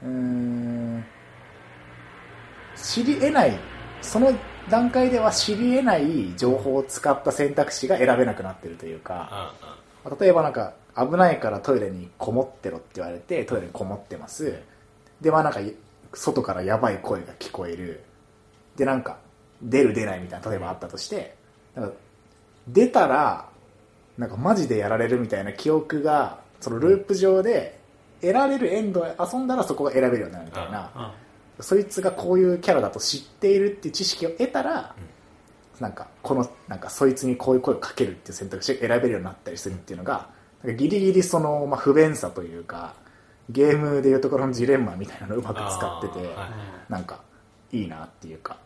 うーん、知り得ない、その段階では知り得ない情報を使った選択肢が選べなくなってるというか、例えばなんか危ないからトイレにこもってろって言われてトイレにこもってますでまあなんか外からやばい声が聞こえるでなんか出る出ないみたいな例えばあったとしてなんか出たらなんかマジでやられるみたいな記憶がそのループ上で得られるエンドを遊んだらそこが選べるようになるみたいなうん。そいつがこういうキャラだと知っているっていう知識を得たら、なんかこのなんかそいつにこういう声をかけるっていう選択肢が選べるようになったりするっていうのがなんかギリギリその、まあ、不便さというかゲームでいうところのジレンマみたいなのをうまく使ってて、なんかいいなっていうか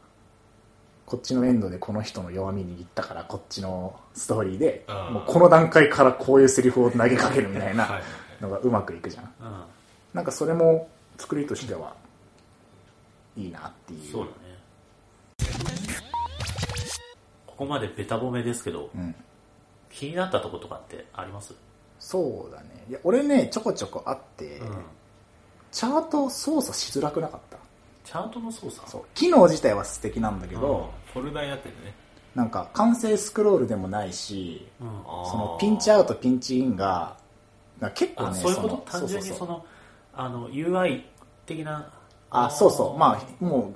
こっちのエンドでこの人の弱みに行ったからこっちのストーリーでもうこの段階からこういうセリフを投げかけるみたいはいなのがうまくいくじゃん。うん。なんかそれも作りとしてはいいなっていう。そうだね。ここまでベタ褒めですけどうん、気になったとことかってあります？そうだね。いや俺ねちょこちょこあって、うん。チャート操作しづらくなかった？チャートの操作？そう。機能自体は素敵なんだけど、フォルダになってるね。なんか完成スクロールでもないしうん。そのピンチアウトピンチインが結構ねあそういうこと？の単純にそのあの UI 的な？あそうそう。まあもう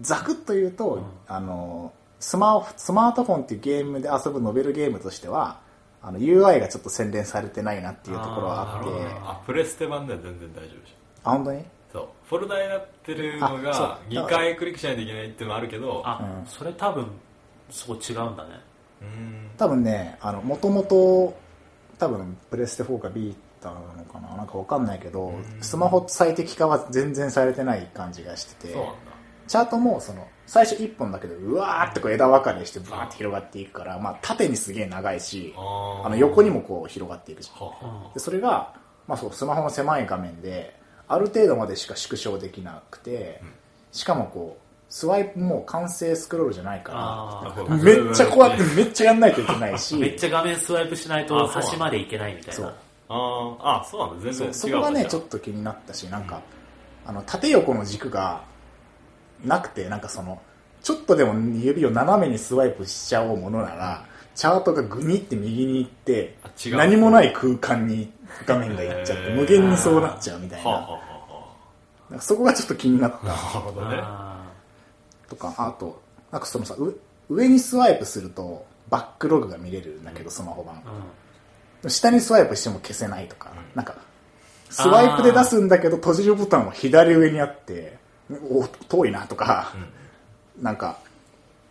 ざくっと言うと、うん。あのスマホスマートフォンっていうゲームで遊ぶノベルゲームとしてはあの UI がちょっと洗練されてないなっていうところはあって。あプレステ版では全然大丈夫でしあ本当に？ょそう。フォルダになってるのあがそう。2回クリックしないといけないっていうのもあるけどあ、うん。それ多分そこ違うんだね。うん。多分ねあのもともと多分プレステ4かビータなのかな。なんかわかんないけどうん。スマホ最適化は全然されてない感じがしててそうなんだ。チャートもその最初1本だけでうわーってこう枝分かれしてバーって広がっていくから、まあ、縦にすげえ長いしあの横にもこう広がっていくじゃん。でそれが、まあ、そうスマホの狭い画面である程度までしか縮小できなくて、しかもこうスワイプも完成スクロールじゃないかあらめっちゃこうやってめっちゃやんないといけないし (laughs) めっちゃ画面スワイプしないと端までいけないみたいそう。なあー。あそうなんだ。全然違うそこがねちょっとと気になったしなんか、あの縦横の軸がなくてなんかそのちょっとでも指を斜めにスワイプしちゃおうものならチャートがグニって右に行ってあ違う。何もない空間に画面がいっちゃって無限にそうなっちゃうみたいな。なんかそこがちょっと気になった。あなるほどね。あとかあとなんかそのさう上にスワイプするとバックログが見れるんだけどスマホ版。ーうん。下にスワイプしても消せないとか、なんか、スワイプで出すんだけど閉じるボタンは左上にあって、お遠いなとか、なんか、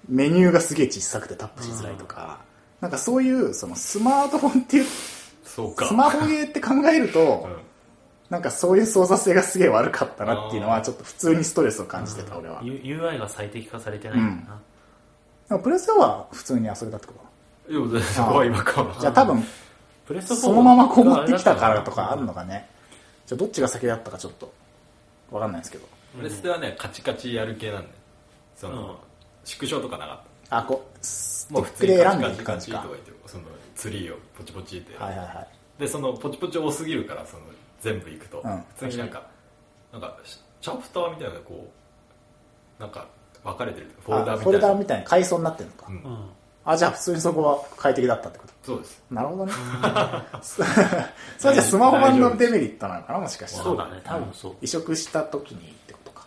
メニューがすげえ小さくてタップしづらいとか、なんかそういう、そのスマートフォンっていう、そうか。スマホゲーって考えると、うん。なんかそういう操作性がすげえ悪かったなっていうのは、ちょっと普通にストレスを感じてた、俺は。U- UI が最適化されてないんだな、でもプレステは普通に遊べたってこといや全然そこは今かじゃあ多分、プレステ4そのままこう持ってきたからとかあるのかね。じゃあどっちが先だったかちょっと、わかんないですけど。プレステはねカチカチやる系なんでその、うん。縮小とかなかっあ、こう、もう普通に選んでいチカチカチとく感じか。ツリーをポチポチって、はいはいはい。でそのポチポチ多すぎるからその全部いくと、うん。普通になんかなんかチャプターみたいなのがこうなんか分かれてる。フォルダあみたいな。フォルダみたいな階層になってるのか。うん。うん。あ、じゃあ普通にそこは快適だったってこと？そうです。なるほどね。(laughs) (laughs) それじゃあスマホ版のデメリットなのかな？もしかしたら。そうだね。多分そう。移植した時にってことか。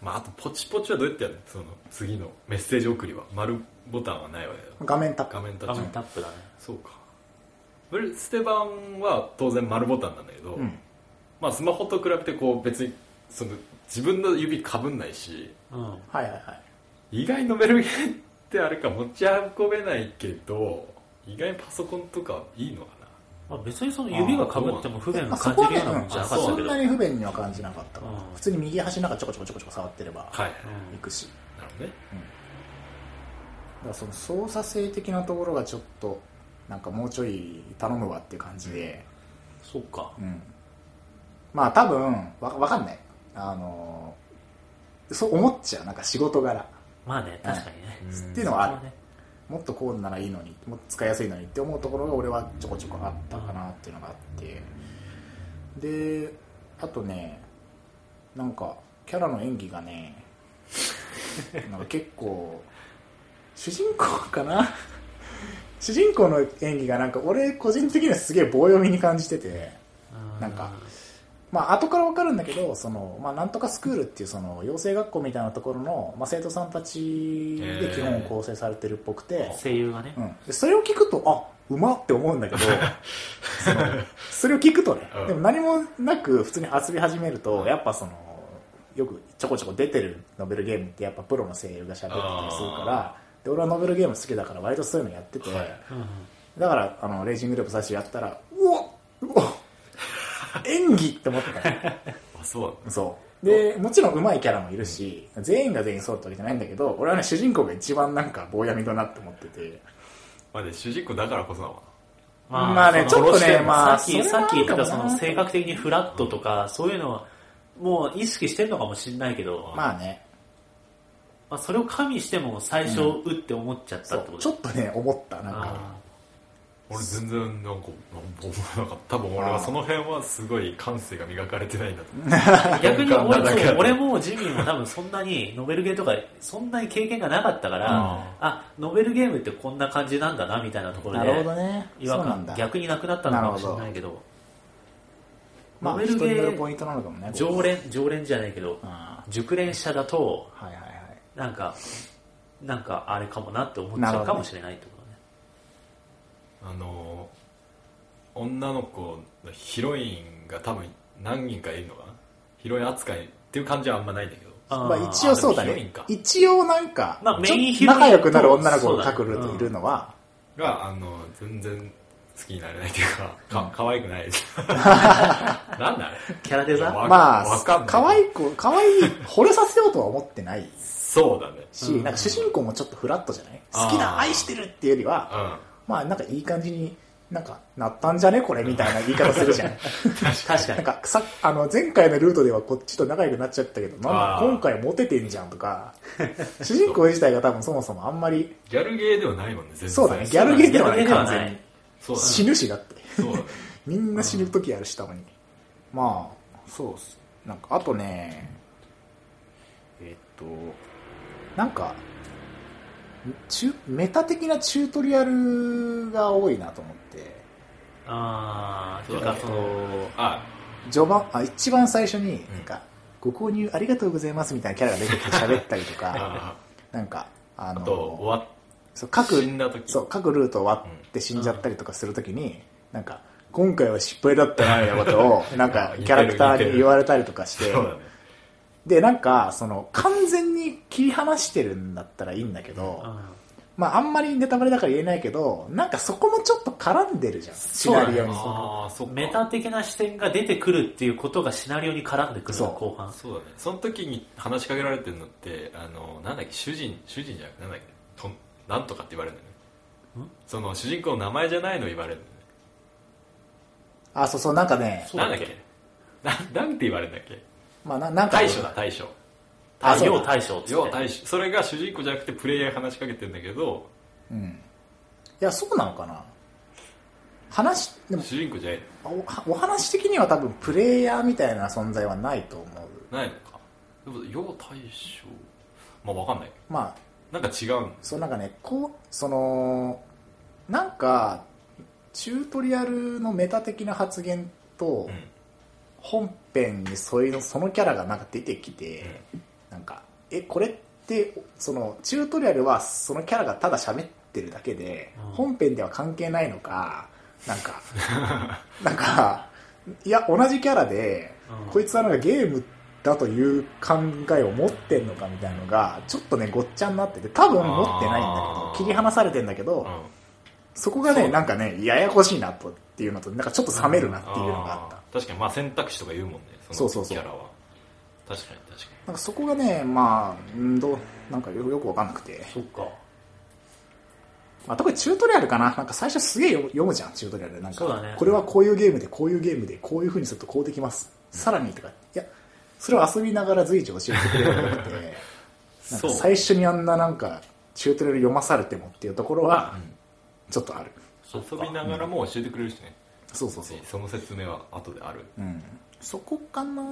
まああとポチポチはどうやってやるの？その次のメッセージ送りは。丸ボタンはないわけだ。画面タップ。画画面タッチ面タップだねそうか。プレステ版は当然丸ボタンなんだけど、うん。まあスマホと比べてこう別にその自分の指かぶんないしうん。はいはいはい。意外にノベルゲーってあれか持ち運べないけど意外にパソコンとかいいのかまあ、別にその指がかぶっても不便まあを感じるようなもんじゃなかったけど、そんなに不便には感じなかったうん。普通に右端なんかちょこちょこちょこちょこ触ってればい、行くし、なるほどね。だからその操作性的なところがちょっとなんかもうちょい頼むわっていう感じで、そうか。うん。まあ多分わわかんない。あのそう思っちゃう。なんか仕事柄。まあね確かにね、うん。っていうのはある。ね。もっとこうならいいのにもっと使いやすいのにって思うところが俺はちょこちょこあったかなっていうのがあって。であとねなんかキャラの演技がねなんか結構主人公かな？主人公の演技がなんか俺個人的にはすげえ棒読みに感じててうなんかまあ後から分かるんだけどその、まあ、なんとかスクールっていうその養成学校みたいなところの、まあ、生徒さんたちで基本構成されてるっぽくて、声優がね、うん、でそれを聞くとあうまって思うんだけど (laughs) そのそれを聞くとね、うん。でも何もなく普通に遊び始めるとやっぱそのよくちょこちょこ出てるノベルゲームってやっぱプロの声優が喋ってたりするからで俺はノベルゲーム好きだから割とそういうのやってて、はい。うんうんだからあのレイジングループ最初やったらうおうお演技って思ってた (laughs) あそう。そで、もちろん上手いキャラもいるし、全員が全員そうってわけじゃないんだけど、俺はね、主人公が一番なんか棒闇だなって思ってて、まあね、主人公だからこそだわ。まあねそのちょっとねまあさっき、さっき言ってたその性格的にフラットとか、そういうのは、もう意識してるのかもしれないけど、ままあね、あ、それを加味しても最初、うって思っちゃったってことちょっとね、思った、なんか。あ俺全然なんか、思わなかった。多分俺はその辺はすごい感性が磨かれてないんだと思う。ー (laughs) 逆に俺なんだかそう俺もジミーも多分そんなにノベルゲーとかそんなに経験がなかったから、うんあノベルゲームってこんな感じなんだなみたいなところなでるほどね。違和感。逆になくなったのかもしれないけどまあ、ノベルゲーイントなのかもね。常連常連じゃないけどあ熟練者だとはいはいはい。なんかなんかあれかもなって思っちゃうかもしれないってことね。あの女の子のヒロインが多分何人かいるのかな？ヒロイン扱いっていう感じはあんまないんだけど。まあ一応そうだね。一応なんか、仲良くなる女の子が各ルートいるのは、があの全然好きになれないっていうかか可愛くない。(laughs) なんだキャラデザ？まあわかんない、可愛い子、可愛い、惚れさせようとは思ってないそうだね。し、うん。なんか主人公もちょっとフラットじゃない？好きだ、愛してるっていうよりは、うん。まあなんかいい感じに、なんか、なったんじゃね？これみたいな言い方するじゃん。(laughs) 確かに。なんかさ、あの、前回のルートではこっちと仲良くなっちゃったけど、なんだ今回モテてんじゃんとか、主人公自体が多分そもそもあんまり、ギャルゲーではないもんね全然。そうだね、ギャルゲーではない、完全に。そうだね。死ぬしだって。そうだね。(laughs) みんな死ぬ時あるし、たまに。まあ、そうっす。なんか、あとね、えっと、なんか、チュメタ的なチュートリアルが多いなと思って、ああ、そうだね。その、あ序盤、あ、一番最初に、なんか、ご購入ありがとうございますみたいなキャラが出てきて喋ったりとか、あなんか、あの、そう各そう各ルート終わって死んじゃったりとかするときに、なんか今回は失敗だったなみたいなことをなんかキャラクターに言われたりとかしてでなんかその完全に切り離してるんだったらいいんだけど、うん。まああんまりネタバレだから言えないけどなんかそこもちょっと絡んでるじゃんシナリオに。ああそメタ的な視点が出てくるっていうことがシナリオに絡んでくるそう。の後半。そうだね。その時に話しかけられてるのってあのなんだっけ主人主人じゃなくてなんだっけとなんとかって言われるんだよね。その主人公の名前じゃないの言われるんだよね。あそうそうなんかねそうだっけ？なんだっけ？ななんて言われるんだっけ？まあななんか。大将だ大将。あそ要大将っ要大将。それが主人公じゃなくてプレイヤーに話しかけてるんだけど。うん。いやそうなのかな。話でも。主人公じゃない。おお話的には多分プレイヤーみたいな存在はないと思う。ないのか。でも要大将。まあわかんない。まあ。なんか違うん。そうなんかねこうそのなんかチュートリアルのメタ的な発言とうん本編にそういうのそのキャラがなんか出てきて、なんかえこれってそのチュートリアルはそのキャラがただ喋ってるだけで、うん。本編では関係ないのかなんか (laughs) なんかいや同じキャラで、うん。こいつはなんかゲームだという考えを持ってんのかみたいなのがちょっとねごっちゃになってて多分持ってないんだけど切り離されてんだけど、うんそこがそう。ねなんかねややこしいなとっていうのとなんかちょっと冷めるなっていうのがあった、確かに。まあ選択肢とか言うもんねそうそうそう。キャラは。確かに確かなんかそこがねまあうんどうなんかよよくわかんなくて、そっか。まあ、特にチュートリアルかな。なんか最初すげえ読む読むじゃんチュートリアルで。なんかね。これはこういうゲームでこういうゲームでこういう風にするとこうできます、さらにとかいやそれを遊びながら随時教えてくれるのがよくて。な最初にあんななんかチュートリアル読まされてもっていうところはちょっとある、遊びながらも教えてくれるしね、そうそうそう、その説明は後である。うん、そこかな。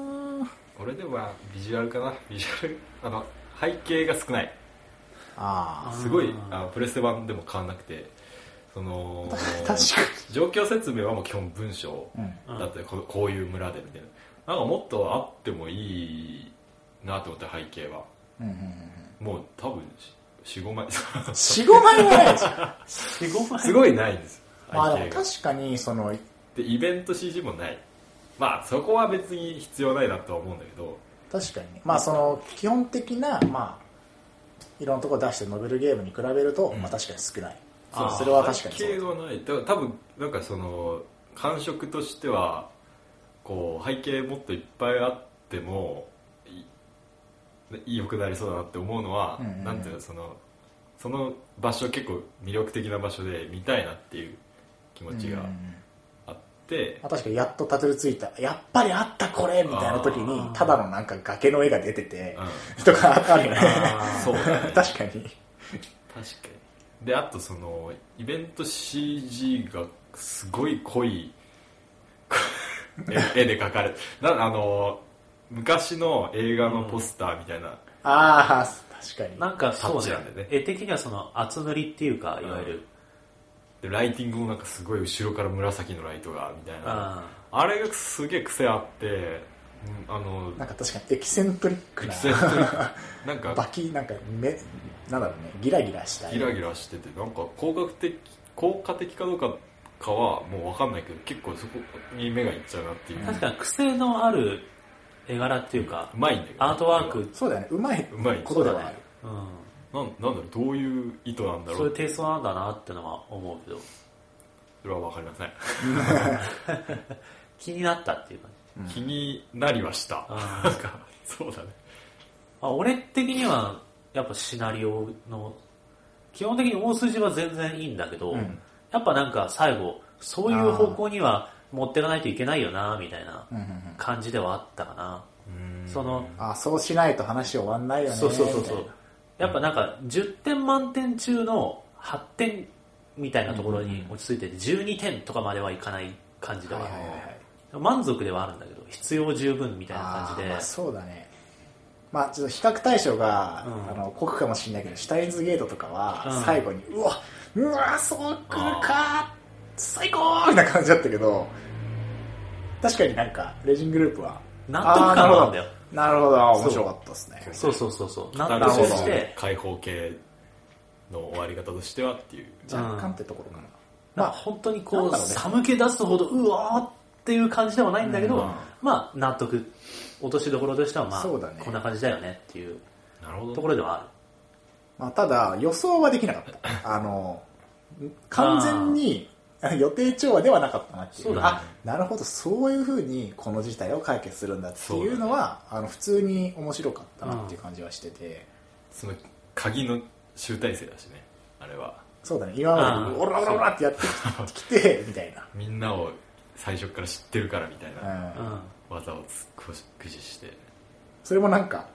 俺ではビジュアルかな。ビジュアル。あの背景が少ない。あすごいあプレステ版でも変わんなくて。そのあ (laughs) 確か状況説明はもう基本文章に、うん、だってここういう村でみたいな。なんかもっとあってもいいなと思って背景は。うんうんうんもう多分45枚。45枚はないじゃん45枚すごいないんです。背まあでも確かにそのでイベント CG もない。まあそこは別に必要ないなとは思うんだけど。確かに。ねまあその基本的なまあいろんなところ出してるノベルゲームに比べると、うん。まあ確かに少ない。あーそれは確かにそう。背景はない。多分なんかその感触としてはこう背景もっといっぱいあっても良くなりそうだなって思うのは、うんうんうん。なんていうのそのその場所結構魅力的な場所で見たいなっていう気持ちがうんあって、まあ、確かにやっとたどり着いた。やっぱりあったこれみたいな時にただのなんか崖の絵が出ててうん。とかあるよね。(laughs) そうだね。確かに。確かに。であとそのイベント CG がすごい濃い絵絵で描かれなあの昔の映画のポスターみたいな、ああ確かに。なんかそうね。タッチなんだよね。絵的にはその厚塗りっていうかいわゆる、でライティングもなんかすごい後ろから紫のライトがみたいな。ああれがすげえ癖あって、うんあのなんか確かにエキセントリックな。エキセントリック。なん (laughs) バかキなんか目なんだろうね。ギラギラしたギラギラしててなんか効果的効果的かどうかかはもう分かんないけど結構そこに目がいっちゃうなっていう、確かに癖のある絵柄っていうかう、まいんだけど。アートワーク、そうだよね。うまいうまいことではあるうん、なんなんだろうどういう意図なんだろそういううテイストなんだなってのは思うけど。それは分かりません。(laughs) 気になったっていうか、気になりはした。あなんかそうだね。まあ、俺的にはやっぱシナリオの基本的に大筋は全然いいんだけど、うん。やっぱなんか最後そういう方向には持ってかないといけないよなみたいなうんうんうん。感じではあったかな、そのあーそうしないと話終わんないよねそうそうそうそう。やっぱなんか10点満点中の8点みたいなところに落ち着いてて12点とかまではいかない感じでははいはいはい満足ではあるんだけど必要十分みたいな感じで。まあそうだね。まあちょっと比較対象が、うん。あの濃くかもしれないけどシュタインズゲートとかはうん。最後に、うわうわそう来るか最高みたいな感じだったけど確かになんかレジングループは。納得感があるんだよ。なるほど。面白かったですね。そう。そうそうそう納得して開放系の終わり方としてはっていう。若干ってところかな、まあまあ本当にこう寒気出すほどうわーっていう感じではないんだけど、うん。まあ納得落としどころとしてはまあこんな感じだよねっていうところではある。まあ、ただ予想はできなかった。あの完全に (laughs) 予定調和ではなかったなっていう。ね。あなるほど。そういうふうにこの事態を解決するんだっていうのはあの普通に面白かったなっていう感じはしてて、その鍵の集大成だしねあれは。そうだね。今までオラオラオラってやってきてみたいみんなを最初から知ってるからみたいな、なうん、技をつ駆使して、それもなんか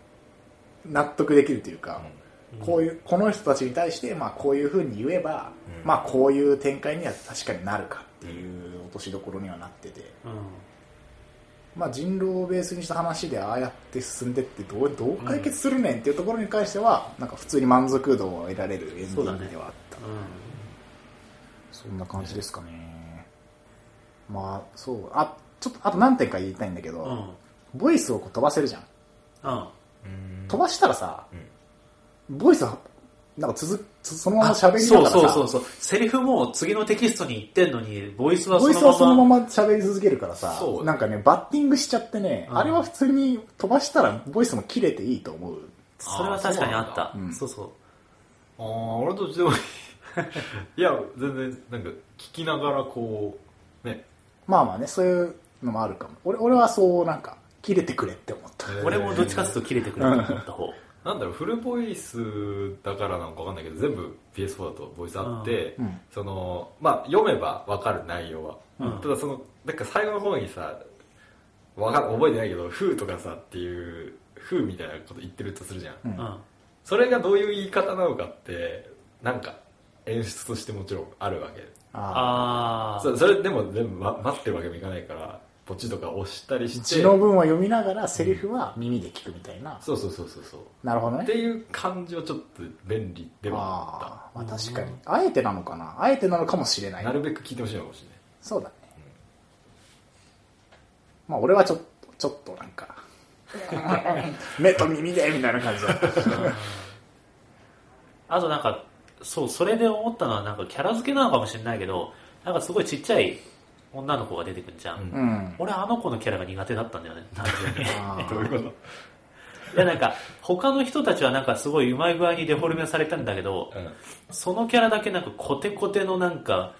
納得できるというか、うんこういうこの人たちに対して、まあ、こういうふうに言えば、うん。まあ、こういう展開には確かになるかっていう落としどころにはなってて、うん。まあ、人狼をベースにした話でああやって進んでってどうどう解決するねんっていうところに関しては、なんか普通に満足度を得られるエンディングではあった。そ,、ん。な感じですかね。まあそう。あちょっとあと何点か言いたいんだけど、ボイスをこう飛ばせるじゃん。飛ばしたらさ、うんボイスはなんか続つそのまま喋りなそうがらさ。そうそうそうセリフも次のテキストに言ってんのにボイスはボイスそのまま。はそのまま喋り続けるからさ。そう。なんかねバッティングしちゃってね、うん。あれは普通に飛ばしたらボイスも切れていいと思う。それは確かにあった。そうなんだそうそう。ああ俺どっちでもいいいや全然なんか聞きながらこうね。まあまあねそういうのもあるかも。俺俺はそうなんか切れてくれって思った、俺もどっちかっていうと切れてくれると思った方なんだろうフルボイスだからなのかわかんないけど全部 PS4 だとボイスあって、うんうん。そのまあ読めばわかる内容は、うん。ただそのなんか最後の方にさわか覚えてないけど「フー」とかさっていう「フー」みたいなこと言ってるとするじゃん、うん。うん。それがどういう言い方なのかってなんか演出としてもちろんあるわけ。あああそそれでも全部、ま、待ってるわけにもいかないからポチとか押したりして字の文を読みながらセリフは耳で聞くみたいな、そうそうそうそうそう。なるほどね。っていう感じはちょっと便利ではああーまあ確かに。あえてなのかな？あえてなのかもしれなったないるべく聞いてほしいのかもしれない。そうだね、まあ俺はちょっとちょっとなんか (laughs) 目と耳でみたいな感じだった。あとなんかそうそれで思ったのはなんかキャラ付けなのかもしれないけどなんかすごいちっちゃい女の子が出てくるじゃん、うん。うん俺あの子のキャラが苦手だったんだよね。単純に。(laughs) どういうこと？いやなんか他の人たちはなんかすごいうまい具合にデフォルメされたんだけどそのキャラだけなんかコテコテのなんか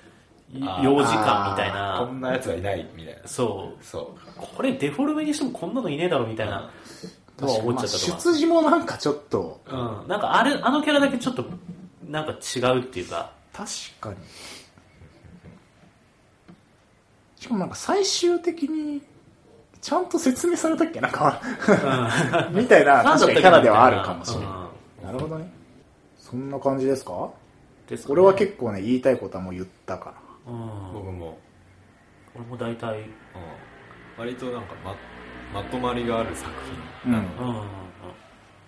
幼児感みたいこなんなやつがいないみたいな。そう。そこれデフォルメにしてもこんなのいねえだろみたいな。とは思っちゃったとか、まあ出自もなんかちょっと、うん、なんかあれあのキャラだけちょっとなんか違うっていうか。確かに。しかもなんか最終的に、ちゃんと説明されたっけ？なんか、みたいな、確かにキャラではあるかもしれない。なるほどね。そんな感じですか？ですかね。俺は結構ね、言いたいことはもう言ったかうん、僕も、俺も大体。うん、割となんかままとまりがある作品。な。うん。うん。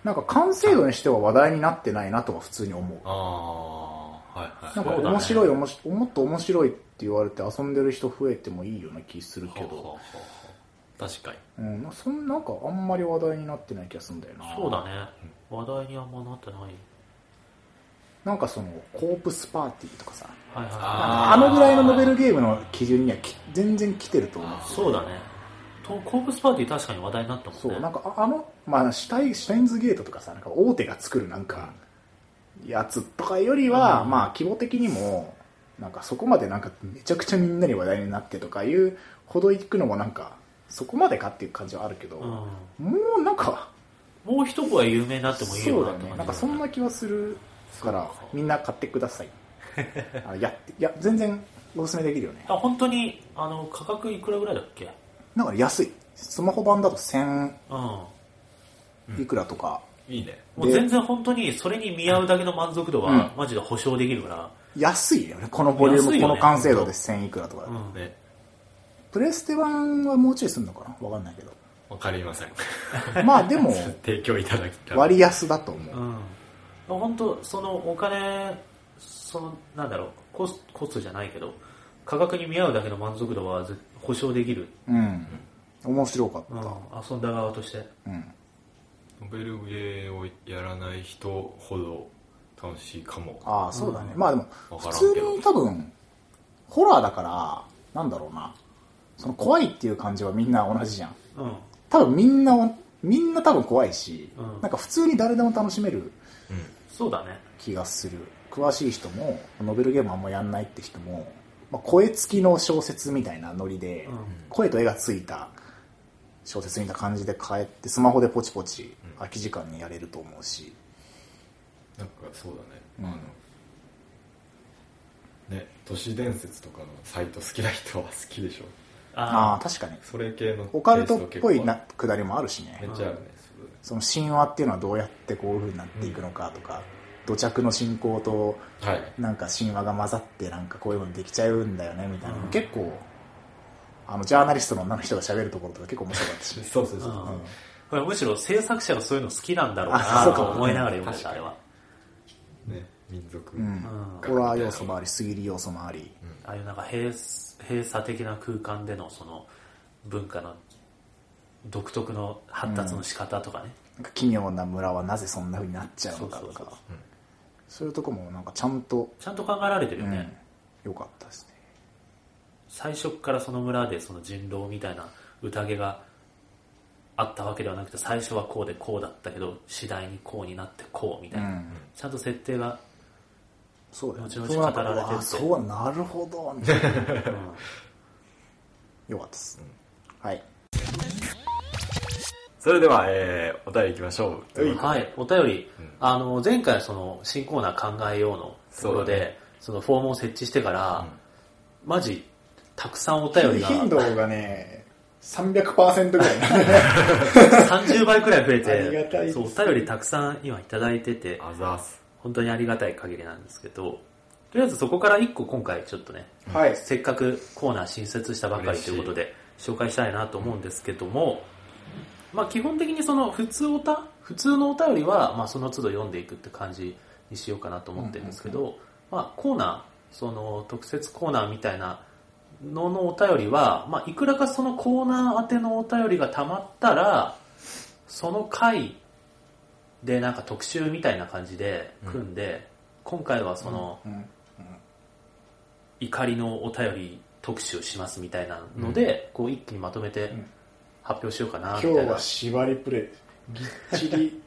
なんか完成度にしては話題になってないなとは普通に思う。ああはいはい。なんか面白い、おもっと面白いって言われて遊んでる人増えてもいいような気するけど、はあは確かに。うん、なそんなんかあんまり話題になってない気がするんだよな。そうだね。話題にあんまなってない。なんかその、コープスパーティーとかさ、はいはいああのぐらいのノベルゲームの基準にはき全然来てると思う。そうだね。とコープスパーティー確かに話題になったもんね。そう、なんかああの、まあ、シュタイシュタインズゲートとかさ、なんか大手が作るなんか、やつとかよりは、うんまあ、規模的にも、なんかそこまでなんかめちゃくちゃみんなに話題になってとかいうほど行くのもなんか、そこまでかっていう感じはあるけど、うんもうなんか、もう一声有名になってもいいそうだよね。よなんかそんな気はするからみんな買ってください。(laughs) あやって、いや、全然おすすめできるよね。あ本当にあの価格いくらぐらいだっけ？なんか安い。スマホ版だと1000うんいくらとか、いいねもう全然本当にそれに見合うだけの満足度はうんマジで保証できるから、安いよね。このボリューム、安いよねこの完成度で1000いくらとか。うんねプレステ版はもうちょいすんのかな？わかんないけど。わかりません (laughs) まあでも、(laughs) 提供いただきたい割安だと思う。うん、本当そのお金そのなんだろうコスコストじゃないけど価格に見合うだけの満足度はぜ保証できる、うん。面白かっうんた。、遊んだ側としてうん。ノベルゲーをやらない人ほど楽しいかもああ、そうだね。うんまあでも、わ普通に多分、ホラーだから、なんだろうな。その怖いっていう感じはみんな同じじゃん。うん多分みんな、みんな多分怖いし、うんなんか普通に誰でも楽しめるうんそうだね気がする。詳しい人も、ノベルゲームあんまやんないって人も、まあ、声付きの小説みたいなノリで、うん声と絵がついた小説みたいな感じで帰って、スマホでポチポチ空き時間にやれると思うし、なんかそうだね、うん。あのね都市伝説とかのサイト好きな人は好きでしょ？あああ確かに。それ系のオカルトっぽいなくだりもあるしね。構め。っちゃあるね、その神話っていうのはどうやってこういう風になっていくのかとか、土着の信仰とはい。なんか神話が混ざってなんかこういうのにできちゃうんだよねみたいな。の、うん。結構あのジャーナリストの女の人が喋るところとか結構面白かったし、(laughs) そうそうそう、うんうんこれむしろ制作者がそういうの好きなんだろうあなそうかも。と思いながら読んでたあれは。ね民族、うん。うん。ホラー要素もあり推理要素もあり。ああいうなんか閉閉鎖的な空間でのその文化の独特の発達の仕方とかね、なんか奇妙な村はなぜそんな風になっちゃうのかとか。そういうとこもなんかちゃんと、ちゃんと考えられてるうん。よね、よかったですね。最初からその村でその人狼みたいな宴があったわけではなくて最初はこうでこうだったけど次第にこうになってこうみたいな、うん。ちゃんと設定が、そうだよね。後々語られてってうわそうなるほどみたいなうん。よかったです、はい。それでは、えー、お便りいきましょう。はい。はい、お便り、うん。あの前回その新コーナー考えようのところでねそのフォームを設置してから、うん。マジたくさんお便りが。頻度がね300%ぐらい。30倍くらい増えありがたいそうお便りたくさん今いただいてて。あざーす。本当にありがたい限りなんですけどとりあえずそこから1個今回ちょっとねはい。せっかくコーナー新設したばかりということで紹介したいなと思うんですけども、まあ基本的にその普通おた普通のお便りはまあその都度読んでいくって感じにしようかなと思ってるんですけど、まあコーナーその特設コーナーみたいなののお便りは、まあいくらかそのコーナー宛てのお便りがたまったらその回でなんか特集みたいな感じで組んで、今回はその、うん。怒りのお便り特集しますみたいなので、こう一気にまとめてん。発表しようかなみ今日たいな。は縛りプレイ。ぎっちり。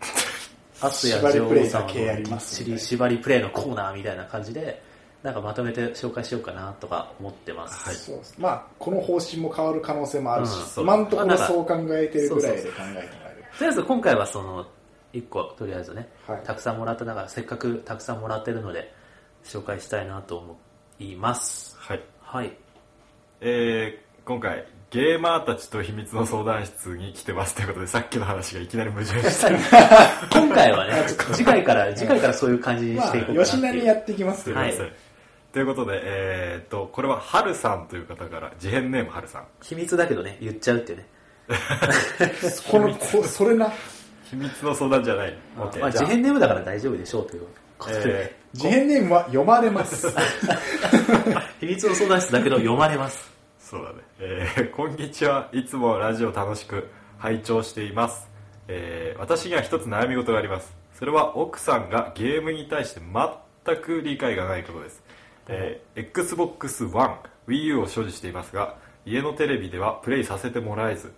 (laughs) アスや縛りプレイ女王さんのぎっちり縛りプレイのコーナーみたいな感じでなんかまとめて紹介しようかなとか思ってます。はいそうですまあこの方針も変わる可能性もあるし、うん今のところそう考えてるぐらいで考えてもらえるとりあえず今回はその、1個とりあえずね、はいたくさんもらった中、せっかくたくさんもらってるので、紹介したいなと思います。はい。はい。えー、今回、ゲーマーたちと秘密の相談室に来てますということで、さっきの話がいきなり矛盾してる。(laughs) 今回はね、次回から、次回からそういう感じにまあしていこうかなって吉いう。成やっていきますけど。はいということで、えー、っと、これは、はるさんという方から、事変ネームはるさん。秘密だけどね、言っちゃうっていうね。(laughs) このこそれな秘密の相談じゃない。まあ、ネームだから大丈夫でしょうということで、え事変ネームは読まれます (laughs) 秘密の相談室だけど読まれます。ー、そうだね。えー、こんにちは。いつもラジオ楽しく拝聴しています。えー、私には一つ悩み事があります。それは奥さんがゲームに対して全く理解がないことです。えー、Xbox One、Wii U を所持していますが、家のテレビではプレイさせてもらえず、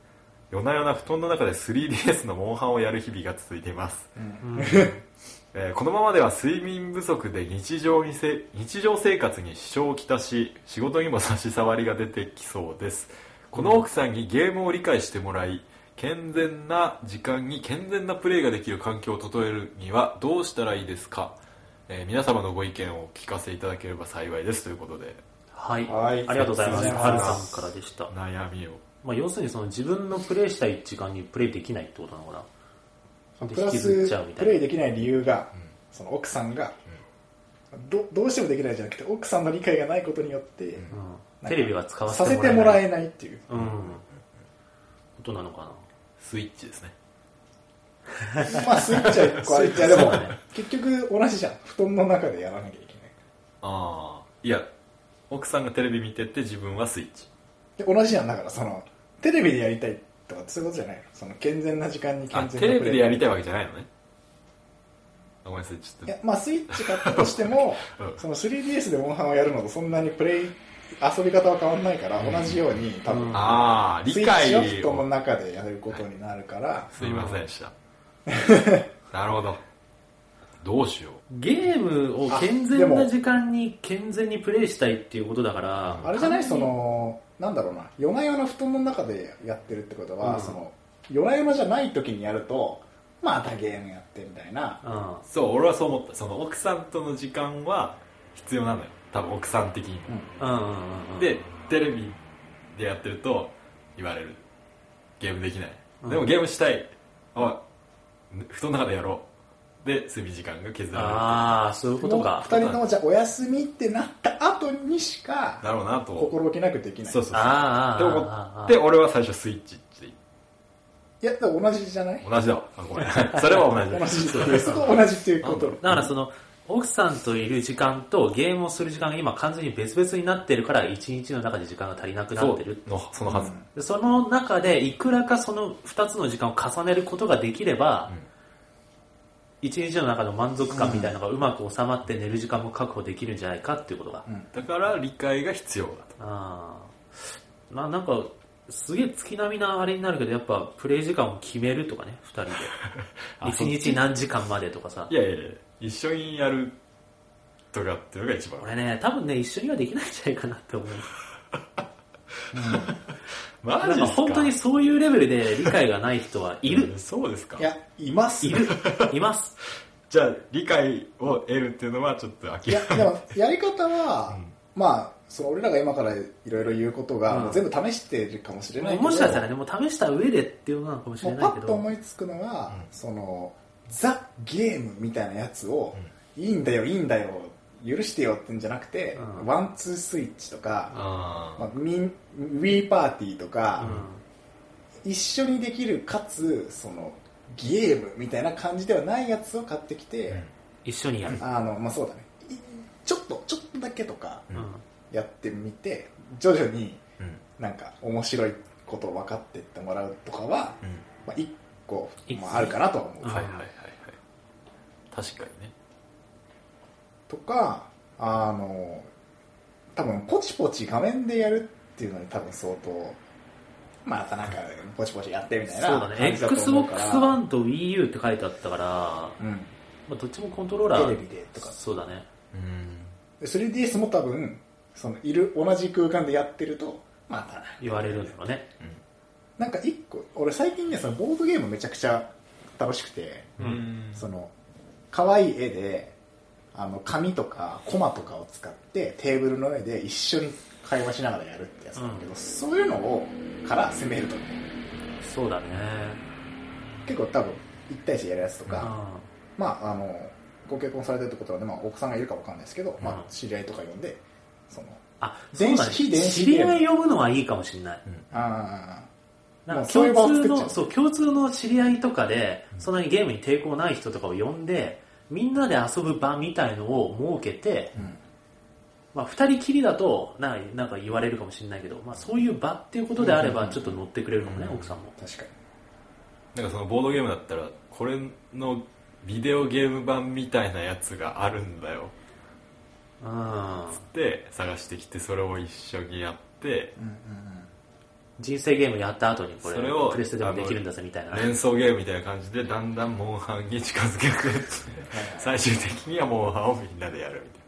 夜な夜な布団の中で 3DS のモンハンをやる日々が続いています。(laughs) えーこのままでは睡眠不足で日常にせ日常生活に支障をきたし仕事にも差し障りが出てきそうです。この奥さんにゲームを理解してもらい健全な時間に健全なプレイができる環境を整えるにはどうしたらいいですか、えー皆様のご意見をお聞かせいただければ幸いですということではい。はいありがとうございます。はるさんからでした。悩みをまあ、要するにその自分のプレイしたい時間にプレイできないってことなのかな。でプラスプレイできない理由が、その奥さんが、どどうしてもできないじゃなくて奥さんの理解がないことによって、うん、テレビは使わせさせてもらえない。てもらえないっていううん。ことなのかな。スイッチですねまあスイッチは一個ある。いやでも結局同じじゃん。布団の中でやらなきゃいけないああいや奥さんがテレビ見てて自分はスイッチ。で同じじゃん。だからそのテレビでやりたいとかそういうことじゃないの？その健全な時間にあ健全テレなプレイ。ビでやりたいわけじゃないのね。あごめんなさいちょっといやまあスイッチ買ったとしても、(laughs) うん。その 3DS でモンハンをやるのとそんなにプレイ遊び方は変わんないから、同じように多分、うんああ理スイッチを解布団のを中でやることになるから、すいませんでした (laughs) なるほど。どうしよゲームを健全な時間に健全にプレイしたいっていうことだから、あれじゃない？そのなんだろうな。夜な夜な布団の中でやってるってことは、うん。その夜な夜なじゃない時にやるとまたゲームやってみたいな。うん。うそう俺はそう思った。その奥さんとの時間は必要なのよ。多分奥さん的にも、うん。うんうんうん。でテレビでやってると言われる。ゲームできない、うん。でもゲームしたい。あ布団の中でやろう。で睡眠時間が削られる。ああ、そういうことか。2人ともじゃあお休みってなった後にしかだろうなと。心置きなくできない。そうそうそう。って思って俺は最初スイッチっていやでも同じじゃない？同じだごめん。(laughs) それは同じ。だ同じ。そこ同じっていうこと。だからその、奥さんといる時間とゲームをする時間が今完全に別々になってるから一日の中で時間が足りなくなってる。のそのはず、でその中でいくらかその二つの時間を重ねることができれば、一日の中の満足感みたいなのがうまく収まって寝る時間も確保できるんじゃないかっていうことが。だから理解が必要だとああ。まあなんか、すげえ月並みなあれになるけど、やっぱプレイ時間を決めるとかね、二人で。(laughs) あ一日何時間までとかさい。やいやいや一緒にやるとかっていうのが一番俺ね、多分ね、一緒にはできないんじゃないかなって思う。(laughs) なんかマジか？本当にそういうレベルで理解がない人はいる。そうですかいやいますいる。います。(laughs) じゃあ理解を得るっていうのはちょっと諦いやめでもやり方は、まあその俺らが今からいろいろ言うことが、うんもう全部試してるかもしれないけどもしかしたらね、もう試した上でっていうのなのかもしもうパッとれないけど。思いつくのは、うんそのザ・ゲームみたいなやつを、いいんだよいいんだよ許してよってんじゃなくて、うん。ワンツースイッチとか、あまあ、ミン Wii パーティーとか、う一緒にできるかつそのゲームみたいな感じではないやつを買ってきて、一緒にやる。あのまあそうだね。いちょっとちょっとだけとかやってみて徐々にうん。なんか面白いことを分かっていってもらうとかは、うん。まあ、一個、まあ、あるかなとは思う、うんはいはいはいはい確かにねとかあの多分ポチポチ画面でやるっていうのに多分相当またなんかポチポチやってみたいなそうだね。感じだと思うから Xbox One と Wii U って書いてあったから、まうんあ、どっちもコントローラー。テレビでとかそうだね。うんで 3DS も多分そのいる同じ空間でやってるとまた言われるんだろうね。なんか一個俺最近ねそのボードゲームめちゃくちゃ楽しくてうん。その可愛い絵であの紙とかコマとかを使ってテーブルの上で一緒に会話しながらやるってやつなんだけど、うん。そういうのをから攻めると。ねそうだね。結構多分1対1やるやつとうん。か、まああのご結婚されてるってことなんで、まあ、奥さんがいるかわかんないですけど、まうん。あ、知り合いとか呼んでそのあ、そうだね。知り合い呼ぶのはいいかもしれない。あなんか共通の、そう、共通の知り合いとかで、そんなにゲームに抵抗ない人とかを呼んで、みんなで遊ぶ場みたいのを設けて、ーうん。まあ、二人きりだとなんかなんか言われるかもしれないけど、まあ、そういう場っていうことであればちょっと乗ってくれるかもね、うん。奥さんも。確かに。なんかそのボードゲームだったらこれのビデオゲーム版みたいなやつがあるんだよ。うん。で探してきてそれを一緒にやってうんうんうん人生ゲームやった後にこれそれをプレステでもできるんだぜみたいな。連想ゲームみたいな感じでだんだんモンハンに近づけてって最終的にはモンハンをみんなでやるみたい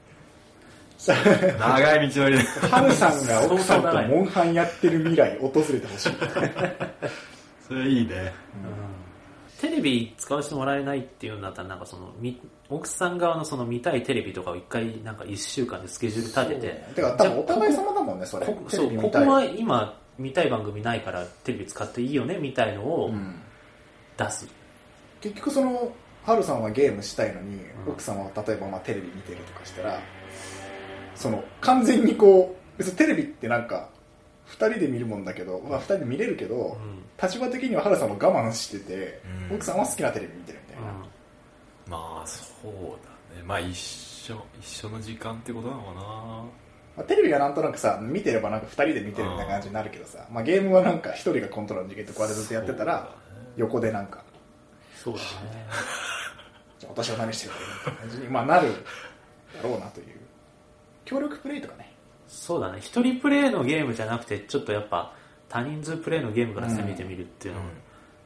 な。長い道のりでハルさんが奥さんとモンハンやってる未来訪れてほしい。(laughs) それいいね。テレビ使わせてもらえないっていうんだったらなんかそのみ奥さん側のその見たいテレビとかを一回なんか一週間でスケジュール立てて。てか多分お互い様だもんねそれ。そうここは今見たい番組ないからテレビ使っていいよねみたいのをうん。出す、結局そのハルさんはゲームしたいのに、うん。奥様は例えばまあテレビ見てるとかしたらその完全にこう別にテレビってなんか2人で見るもんだけど、まあ、2人で見れるけど、うん。立場的にはハルさんは我慢してて、うん。奥さんは好きなテレビ見てるみたいな、まあそうだね。まあ一緒一緒の時間ってことなのかなまあ、テレビはなんとなくさ見てればなんか2人で見てるみたいな感じになるけどさ、まあ、ゲームはなんか1人がコントロールに逃げてこうやってずっとやってたら横でなんかそうだね。私は何してるかみたいな感じに、まあ、なるだろうなという。協力プレイとかね。そうだね。一人プレイのゲームじゃなくてちょっとやっぱ多人数プレイのゲームから攻めてみるっていうのも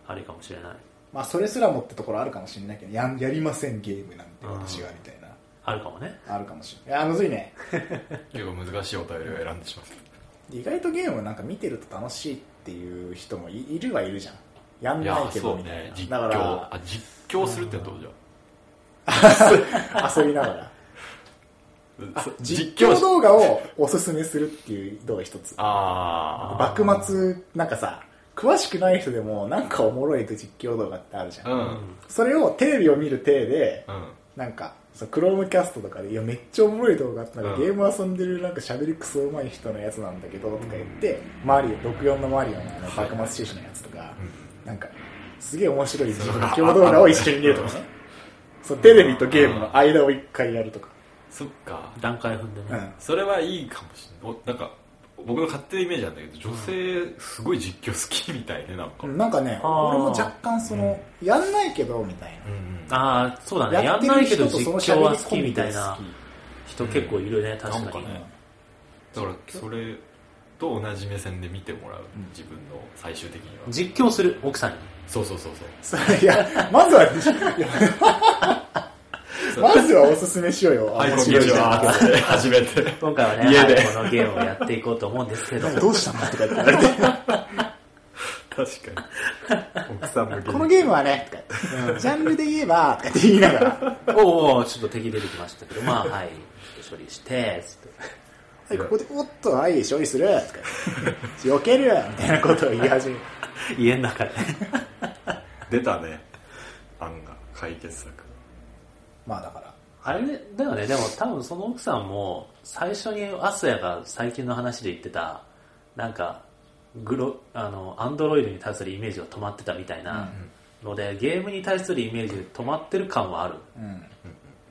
ありかもしれない、まあそれすらもってところあるかもしれないけどややりませんゲームなんて私はみたいな、あるかもね。あるかもしれない。いやむずいね。(laughs) 結構難しいお便りを選んでしまった。意外とゲームなんか見てると楽しいっていう人もいいるはいるじゃん。やんないけそうどみたいな、ね。実だか況らあ実況するってどうじ遊びながら。実況動画をおすすめするっていう動画一つ。ああ幕末なんかさ詳しくない人でもなんかおもろい実況動画ってあるじゃん、うん。それをテレビを見る体でうん。なんかそうクロームキャストとかでいやめっちゃおもろい動画ってなんかうん。ゲーム遊んでるなんか喋りクソ上手い人のやつなんだけどとか言ってマリオ64のマリオのあの幕末志士のやつとかなんかすげえ面白い実況動画を一緒に見るとかね。(laughs) そうテレビとゲームの間を一回やるとか。そっか。段階踏んでね、うん。それはいいかもしれない。おなんか僕の勝手なイメージなんだけど女性すごい実況好きみたいねなんか、なんかね俺も若干そのやんないけどみたいな。ああそうだね。やってるんないけど実人とその況は好きみたいな人結構いるね、確かに。ねだからそれと同じ目線で見てもらう、自分の最終的には。実況する奥さんに。そうそうそうそう。そ (laughs) ういやまずはまずはおすすめしようよ。はい、こんにちは。って初めて。今回はね、家で。はいこのゲームをやっていこうと思うんですけどどうしたのとか言って言われて。確かに。奥さんもこのゲームはね、とか言ってジャンルで言えば、とかって言いながら、おうおうちょっと敵出てきましたけど。まあはい。ちょっと処理してつって。はい、ここで、おっと、はい、処理する、とか言って、避ける、みたいなことを言い始める。家の中で。出たね。案が、解決策。まあだから、あれだよね。でも多分その奥さんも最初にアスヤが最近の話で言ってたなんかグロあのアンドロイドに対するイメージが止まってたみたいなので、ゲームに対するイメージで止まってる感はある。うん。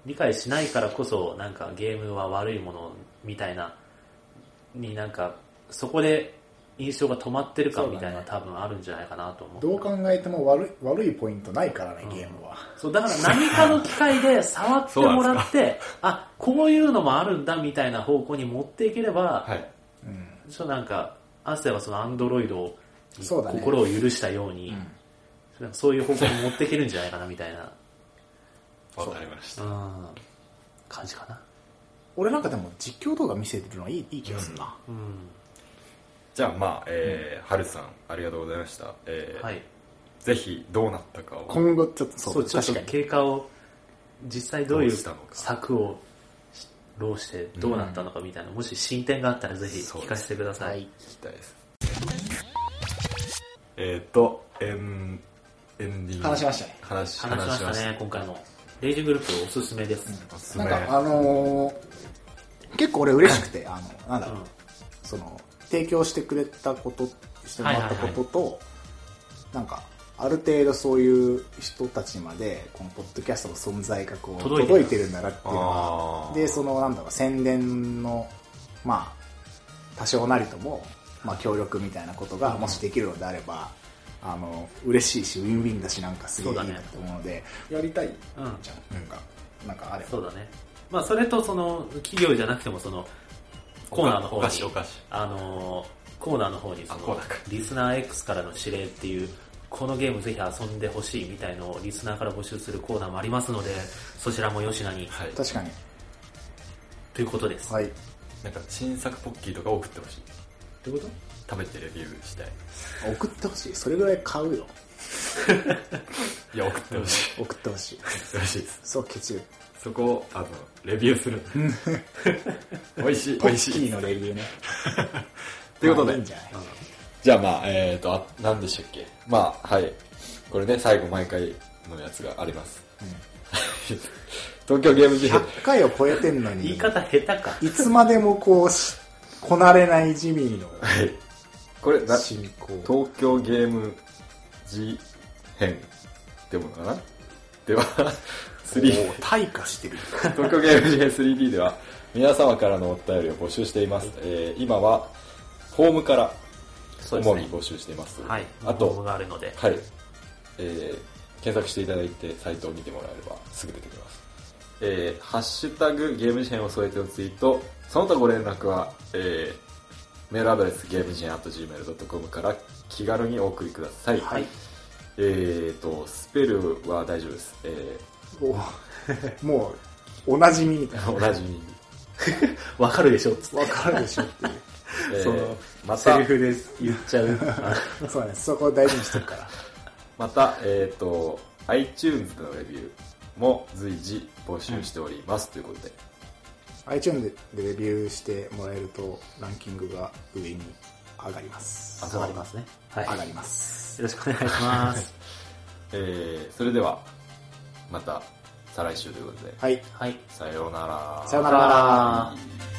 理解しないからこそなんかゲームは悪いものみたいなになんかそこで印象が止まってる感みたいなのは多分あるんじゃないかなと思うどう考えても悪い、悪いポイントないからね、ゲームは。そうだから何かの機会で触ってもらってあこういうのもあるんだみたいな方向に持っていければ、はい。うん。ちょっとなんかアスヤはそのアンドロイドに心を許したようにうんそういう方向に持っていけるんじゃないかなみたいな、わかりました。うん、感じかな俺なんかでも実況動画見せてるのはいいいい気がするな。うん。じゃあまあ、えー、はるさんありがとうございました、えーはい。ぜひどうなったかを今後ちょっとそ、そうう、ちょっと確かに。経過を、実際どういうどうしたのか策を浪してどうなったのかみたいな、もし進展があったらぜひ聞かせてくださ。はいい。聞きたいですえっ、とエンエンディング話しましたね。話話しましたね、今回も。レイジングループおすすめです。おすすめなんか、あのー結構俺嬉しくて、あの、なんだろう、うんその、提供してくれたこと、してもらったことと、なんか、ある程度そういう人たちまで、このポッドキャストの存在がこう、届いてる届いてるんだなっていうのは、で、その、なんだろう、宣伝の、まあ、多少なりとも、まあ、協力みたいなことが、もしできるのであれば、あの、嬉しいし、ウィンウィンだし、なんかすげえいいなそうだねと思うので、やりたいうん。じゃん。なんか、なんかあれば。そうだね。まあ、それとその、企業じゃなくてもその、コーナーの方にお菓子お菓子あのーコーナーの方にそのあコーナーかリスナー X からの指令っていうこのゲームぜひ遊んでほしいみたいのをリスナーから募集するコーナーもありますのでそちらも吉名にはい確かに。ということです、はい。なんか新作ポッキーとか送ってほしいどういうこ食べてレビューしたい送ってほしい。それぐらい買うよ。(laughs) (laughs) いや送ってほしい送ってほしい。送ってほしい (laughs) ですそう、ケチる。そこをあのレビューする。美味しい美味しい。キーのレビューね。(laughs) ということで。まあいいんじゃあまあえっ、とあ何でしたっけ？まあはい。これね最後毎回のやつがあります。(laughs) 東京ゲーム事変。100回を超えてんのに、と言い方下手か。いつまでもこうし、こなれないジミーのはい。これな進行。東京ゲーム事変ってものかな？では3お退化してる。東京ゲーム事変 3D では皆様からのお便りを募集しています、えー今はフォームから主に募集しています。はい。あと、があるので。はい。えー検索していただいてサイトを見てもらえればすぐ出てきます、えーハッシュタグゲーム事変を添えてのツイート。その他ご連絡は、えーメールアドレスゲーム事変 .gmail.com から気軽にお送りください、はい。えーとスペルは大丈夫です、えおもう、おなじみみたいー、おなじみに、(laughs) わかるでしょな。わかるでしょっていう。(laughs) えーそのまたセリフで言っちゃう (laughs) そうね、そこを大事にしてるから。また、えっ、と、iTunes でのレビューも随時募集しております、ということで。iTunes でレビューしてもらえると、ランキングが上に上がります。上がりますねはい上がります。よろしくお願いしますえー、それでは、また、再来週ということで、はい。はいさようなら。さようなら。